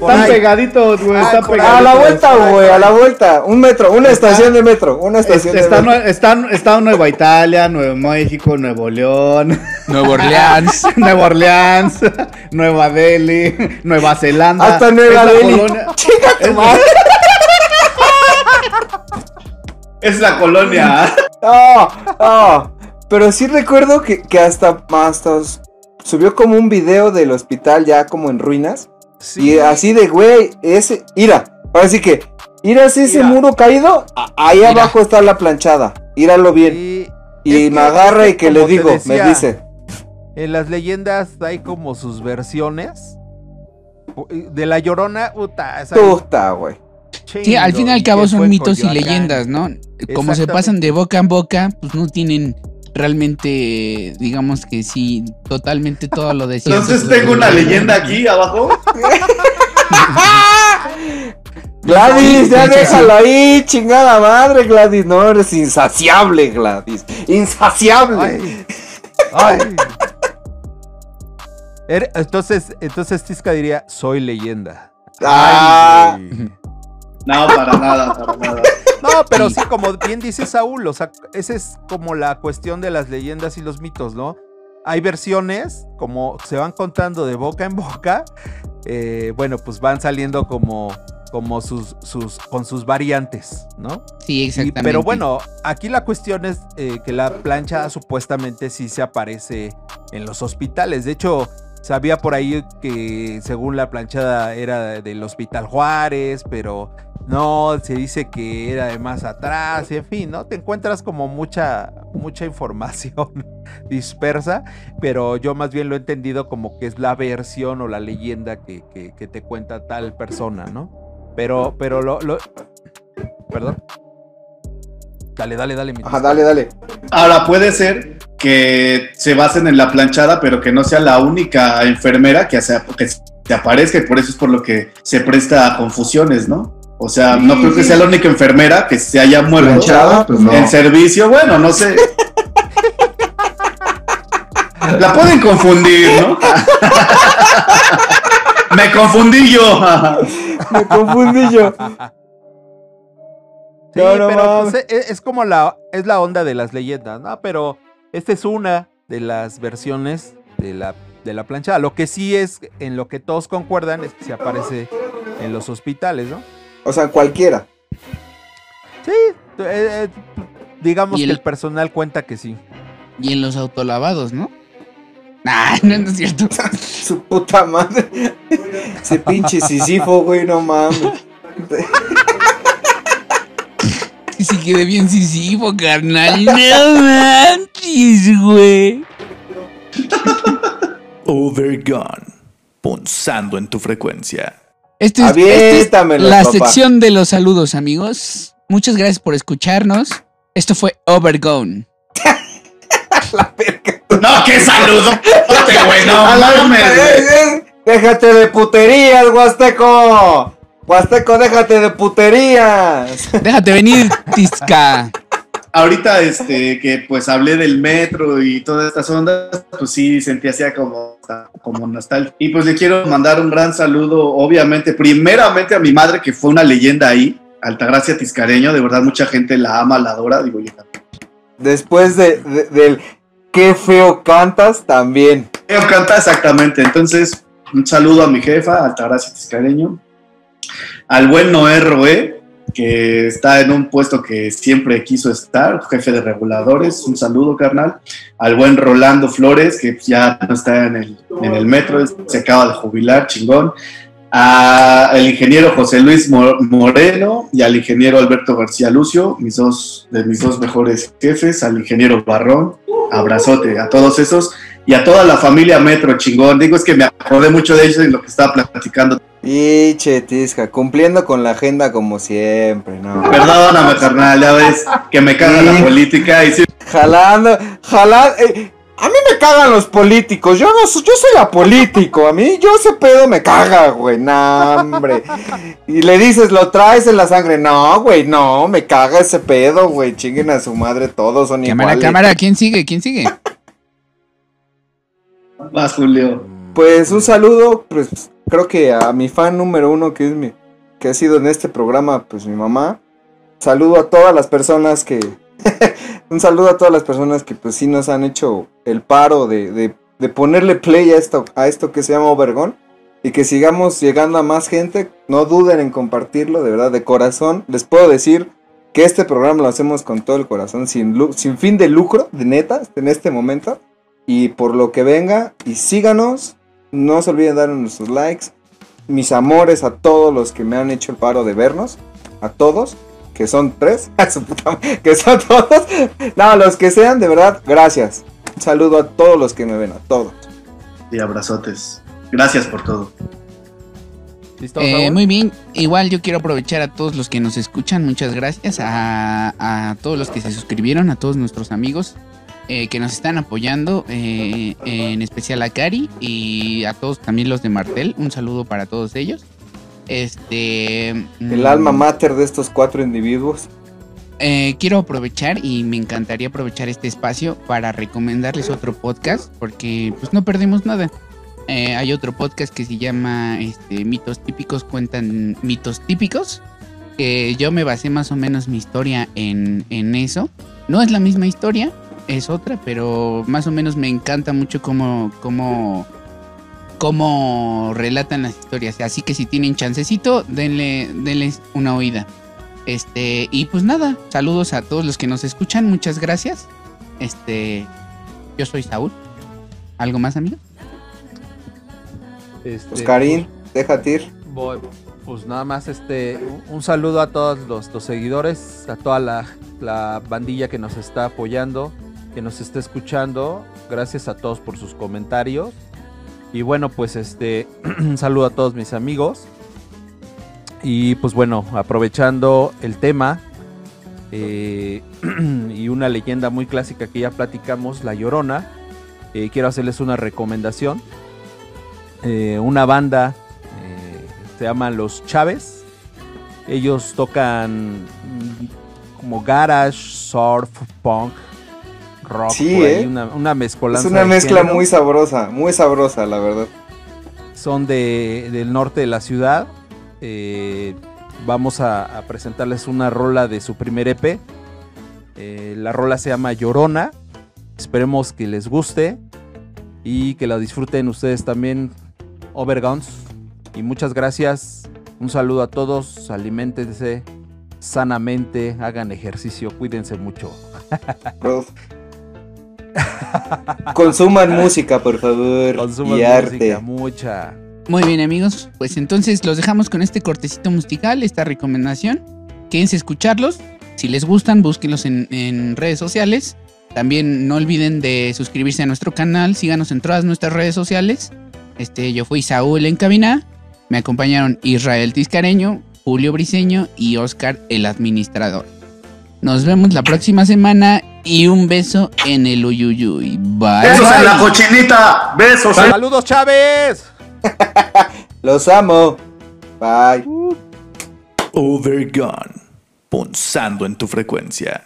Están pegaditos, güey. Pegaditos. A la vuelta, güey. A la vuelta. Un metro, una Está- estación de metro. Una Es- estación de Está, metro. nue- está, está Nueva Italia, Nuevo México, Nuevo León, Nueva Orleans. Nueva Orleans, Nueva Delhi, Nueva Zelanda. Hasta Nueva Es la Delhi. colonia- Chinga tu madre. Es la colonia. No, no. Pero sí recuerdo que, que hasta, hasta subió como un video del hospital ya como en ruinas. Sí, Y así de, güey, ese, ira. Ahora sí que, iras ese Mira. muro caído, ahí Mira. abajo está la planchada. Íralo bien. sí, y me que- agarra es y que le digo, decía, me dice. En las leyendas hay como sus versiones. De la llorona, puta. Puta, güey. Sí, al fin y al cabo son mitos y leyendas, ¿no? Como se pasan de boca en boca, pues no tienen realmente, digamos que sí, totalmente todo lo de cierto. Entonces tengo una leyenda aquí abajo. Gladys, ya déjalo ahí, chingada madre, Gladys. No, eres insaciable, Gladys. Insaciable. Ay. Ay. Er- Entonces, entonces Tisca diría, soy leyenda. Ah. Ay. No, para nada, para nada. No, pero sí, como bien dice Saúl, o sea, esa es como la cuestión de las leyendas y los mitos, ¿no? Hay versiones, como se van contando de boca en boca, eh, bueno, pues van saliendo como, como sus, sus, con sus variantes, ¿no? Sí, Y- exactamente. pero bueno, aquí la cuestión es eh, que la plancha supuestamente sí se aparece en los hospitales. De hecho, sabía por ahí que según la planchada era del Hospital Juárez, pero no, se dice que era de más atrás, y en fin, ¿no? Te encuentras como mucha, mucha información dispersa, pero yo más bien lo he entendido como que es la versión o la leyenda que, que- que te cuenta tal persona, ¿no? Pero, pero lo, lo- Perdón. Dale, dale, dale. mi Ajá, dale, dale. Ahora puede ser que se basen en la planchada, pero que no sea la única enfermera que se, que se aparezca y por eso es por lo que se presta a confusiones, ¿no? O sea, no creo que sea la única enfermera que se haya muerto pues no. en servicio. Bueno, no sé. La pueden confundir, ¿no? Me confundí yo. Me confundí yo. Sí, No, no pero mames. pues, es, es como la es la onda de las leyendas, ¿no? Pero esta es una de las versiones de la de la planchada. Lo que sí es en lo que todos concuerdan es que se aparece en los hospitales, ¿no? O sea, cualquiera. Sí, eh, eh, digamos Y que el- el personal cuenta que sí. Y en los autolavados, ¿no? Ah, no, no es cierto. Su puta madre. Ese pinche sisifo, güey, no mames. Que se quede bien sisivo, carnal. No manches, güey. Overgone. Punzando en tu frecuencia. Este es, este es la papá. sección de los saludos, amigos. Muchas gracias por escucharnos. Esto fue Overgone. No, qué saludo. güey, no A la- mames, güey. Eh, eh, Déjate de puterías, Huasteco. Huasteco, déjate de puterías. Déjate venir, Tisca. Ahorita, este, que pues hablé del metro y todas estas ondas, pues sí sentí así como, como nostalgia. Y pues le quiero mandar un gran saludo, obviamente, primeramente a mi madre, que fue una leyenda ahí, Altagracia Tiscareño, de verdad mucha gente la ama, la adora, digo yo. Después de, de- del qué feo cantas, también. Ella canta exactamente, entonces, Un saludo a mi jefa, Altagracia Tiscareño. Al buen Noé Roé, que está en un puesto que siempre quiso estar, jefe de reguladores. Un saludo, carnal. Al buen Rolando Flores, que ya no está en el, metro, se acaba de jubilar, chingón. Al ingeniero José Luis Mo- Moreno y al ingeniero Alberto García Lucio, mis dos, de mis dos mejores jefes, al ingeniero Barrón, abrazote a todos esos y a toda la familia Metro, chingón. Digo, es que me acordé mucho de ellos en lo que estaba platicando. Y chetisca, cumpliendo con la agenda como siempre, ¿no? Perdóname, carnal, ya ves que me caga la política y sí, Jalando, jalando. eh, a mí me cagan los políticos. Yo no soy, yo soy apolítico. A mí, yo ese pedo me caga, güey. No, hombre. Y le dices, lo traes en la sangre. No, güey, no, me caga ese pedo, güey. Chinguen a su madre, todos son Cámara, iguales. cámara, ¿quién sigue? ¿Quién sigue? vas, Julio. Pues un saludo, pues creo que a mi fan número uno que es mi, que ha sido en este programa, pues mi mamá. Saludo a todas las personas que, un saludo a todas las personas que pues sí nos han hecho el paro de, de, de ponerle play a esto, a esto que se llama Obergón. Y que sigamos llegando a más gente, no duden en compartirlo, de verdad, de corazón. Les puedo decir que este programa lo hacemos con todo el corazón, sin, sin fin de lucro, de neta, en este momento. Y por lo que venga, y síganos, no se olviden darnos nuestros likes. Mis amores a todos los que me han hecho el paro de vernos. A todos. Que son tres. A su puta madre, Que son todos. No, los que sean, de verdad, gracias. Un saludo a todos los que me ven. A todos. Y abrazotes. Gracias por todo. ¿Listo, Eh, muy bien, igual yo quiero aprovechar a todos los que nos escuchan, muchas gracias, a, a todos los que se suscribieron, a todos nuestros amigos eh, que nos están apoyando, eh, en especial a Cari y a todos también los de Martel, un saludo para todos ellos. Este... El mm, alma mater de estos cuatro individuos. eh, quiero aprovechar y me encantaría aprovechar este espacio para recomendarles otro podcast porque pues no perdemos nada. Eh, hay otro podcast que se llama este, Mitos Típicos, cuentan mitos típicos. Que yo me basé más o menos mi historia en, en eso. No es la misma historia, es otra, pero más o menos me encanta mucho cómo, cómo, cómo relatan las historias. Así que si tienen chancecito, denle, denles una oída. Este, y pues nada, saludos a todos los que nos escuchan, muchas gracias. Este, yo soy Saúl. ¿Algo más, amigo? Este, Oscarín, déjate ir. Voy, pues nada más este un, un saludo a todos los, los seguidores, a toda la, la bandilla que nos está apoyando, que nos está escuchando. Gracias a todos por sus comentarios. Y bueno, pues este saludo a todos mis amigos. Y pues bueno, aprovechando el tema eh, y una leyenda muy clásica que ya platicamos, La Llorona, eh, quiero hacerles una recomendación. Eh, una banda se llaman Los Chávez. Ellos tocan mm, como garage, surf, punk, rock, Sí, por ahí, ¿eh? una, una mezcolanza. Es una mezcla muy sabrosa, muy sabrosa, la verdad. Son de, del norte de la ciudad. Eh, vamos a, a presentarles una rola de su primer EP. Eh, la rola se llama Llorona. Esperemos que les guste y que la disfruten ustedes también, Overguns. Y muchas gracias. Un saludo a todos. Aliméntense sanamente, hagan ejercicio, cuídense mucho. Consuman música, por favor. Consuman y arte. música, mucha. Muy bien, amigos. Pues entonces los dejamos con este cortecito musical, esta recomendación. Quédense a escucharlos. Si les gustan, búsquenlos en, en redes sociales. También no olviden de suscribirse a nuestro canal. Síganos en todas nuestras redes sociales. Este, yo fui Saúl en cabina. Me acompañaron Israel Tiscareño, Julio Briseño y Oscar el administrador. Nos vemos la próxima semana y un beso en el uyuyuy. Bye. ¡Besos en la bye. cochinita! ¡Besos! en- ¡Saludos, Chávez! Los amo. Bye. Overgone. Punzando en tu frecuencia.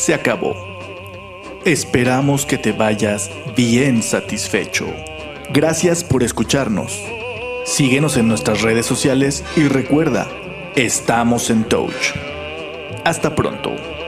Se acabó. Esperamos que te vayas bien satisfecho. Gracias por escucharnos. Síguenos en nuestras redes sociales y recuerda, estamos en Touch. Hasta pronto.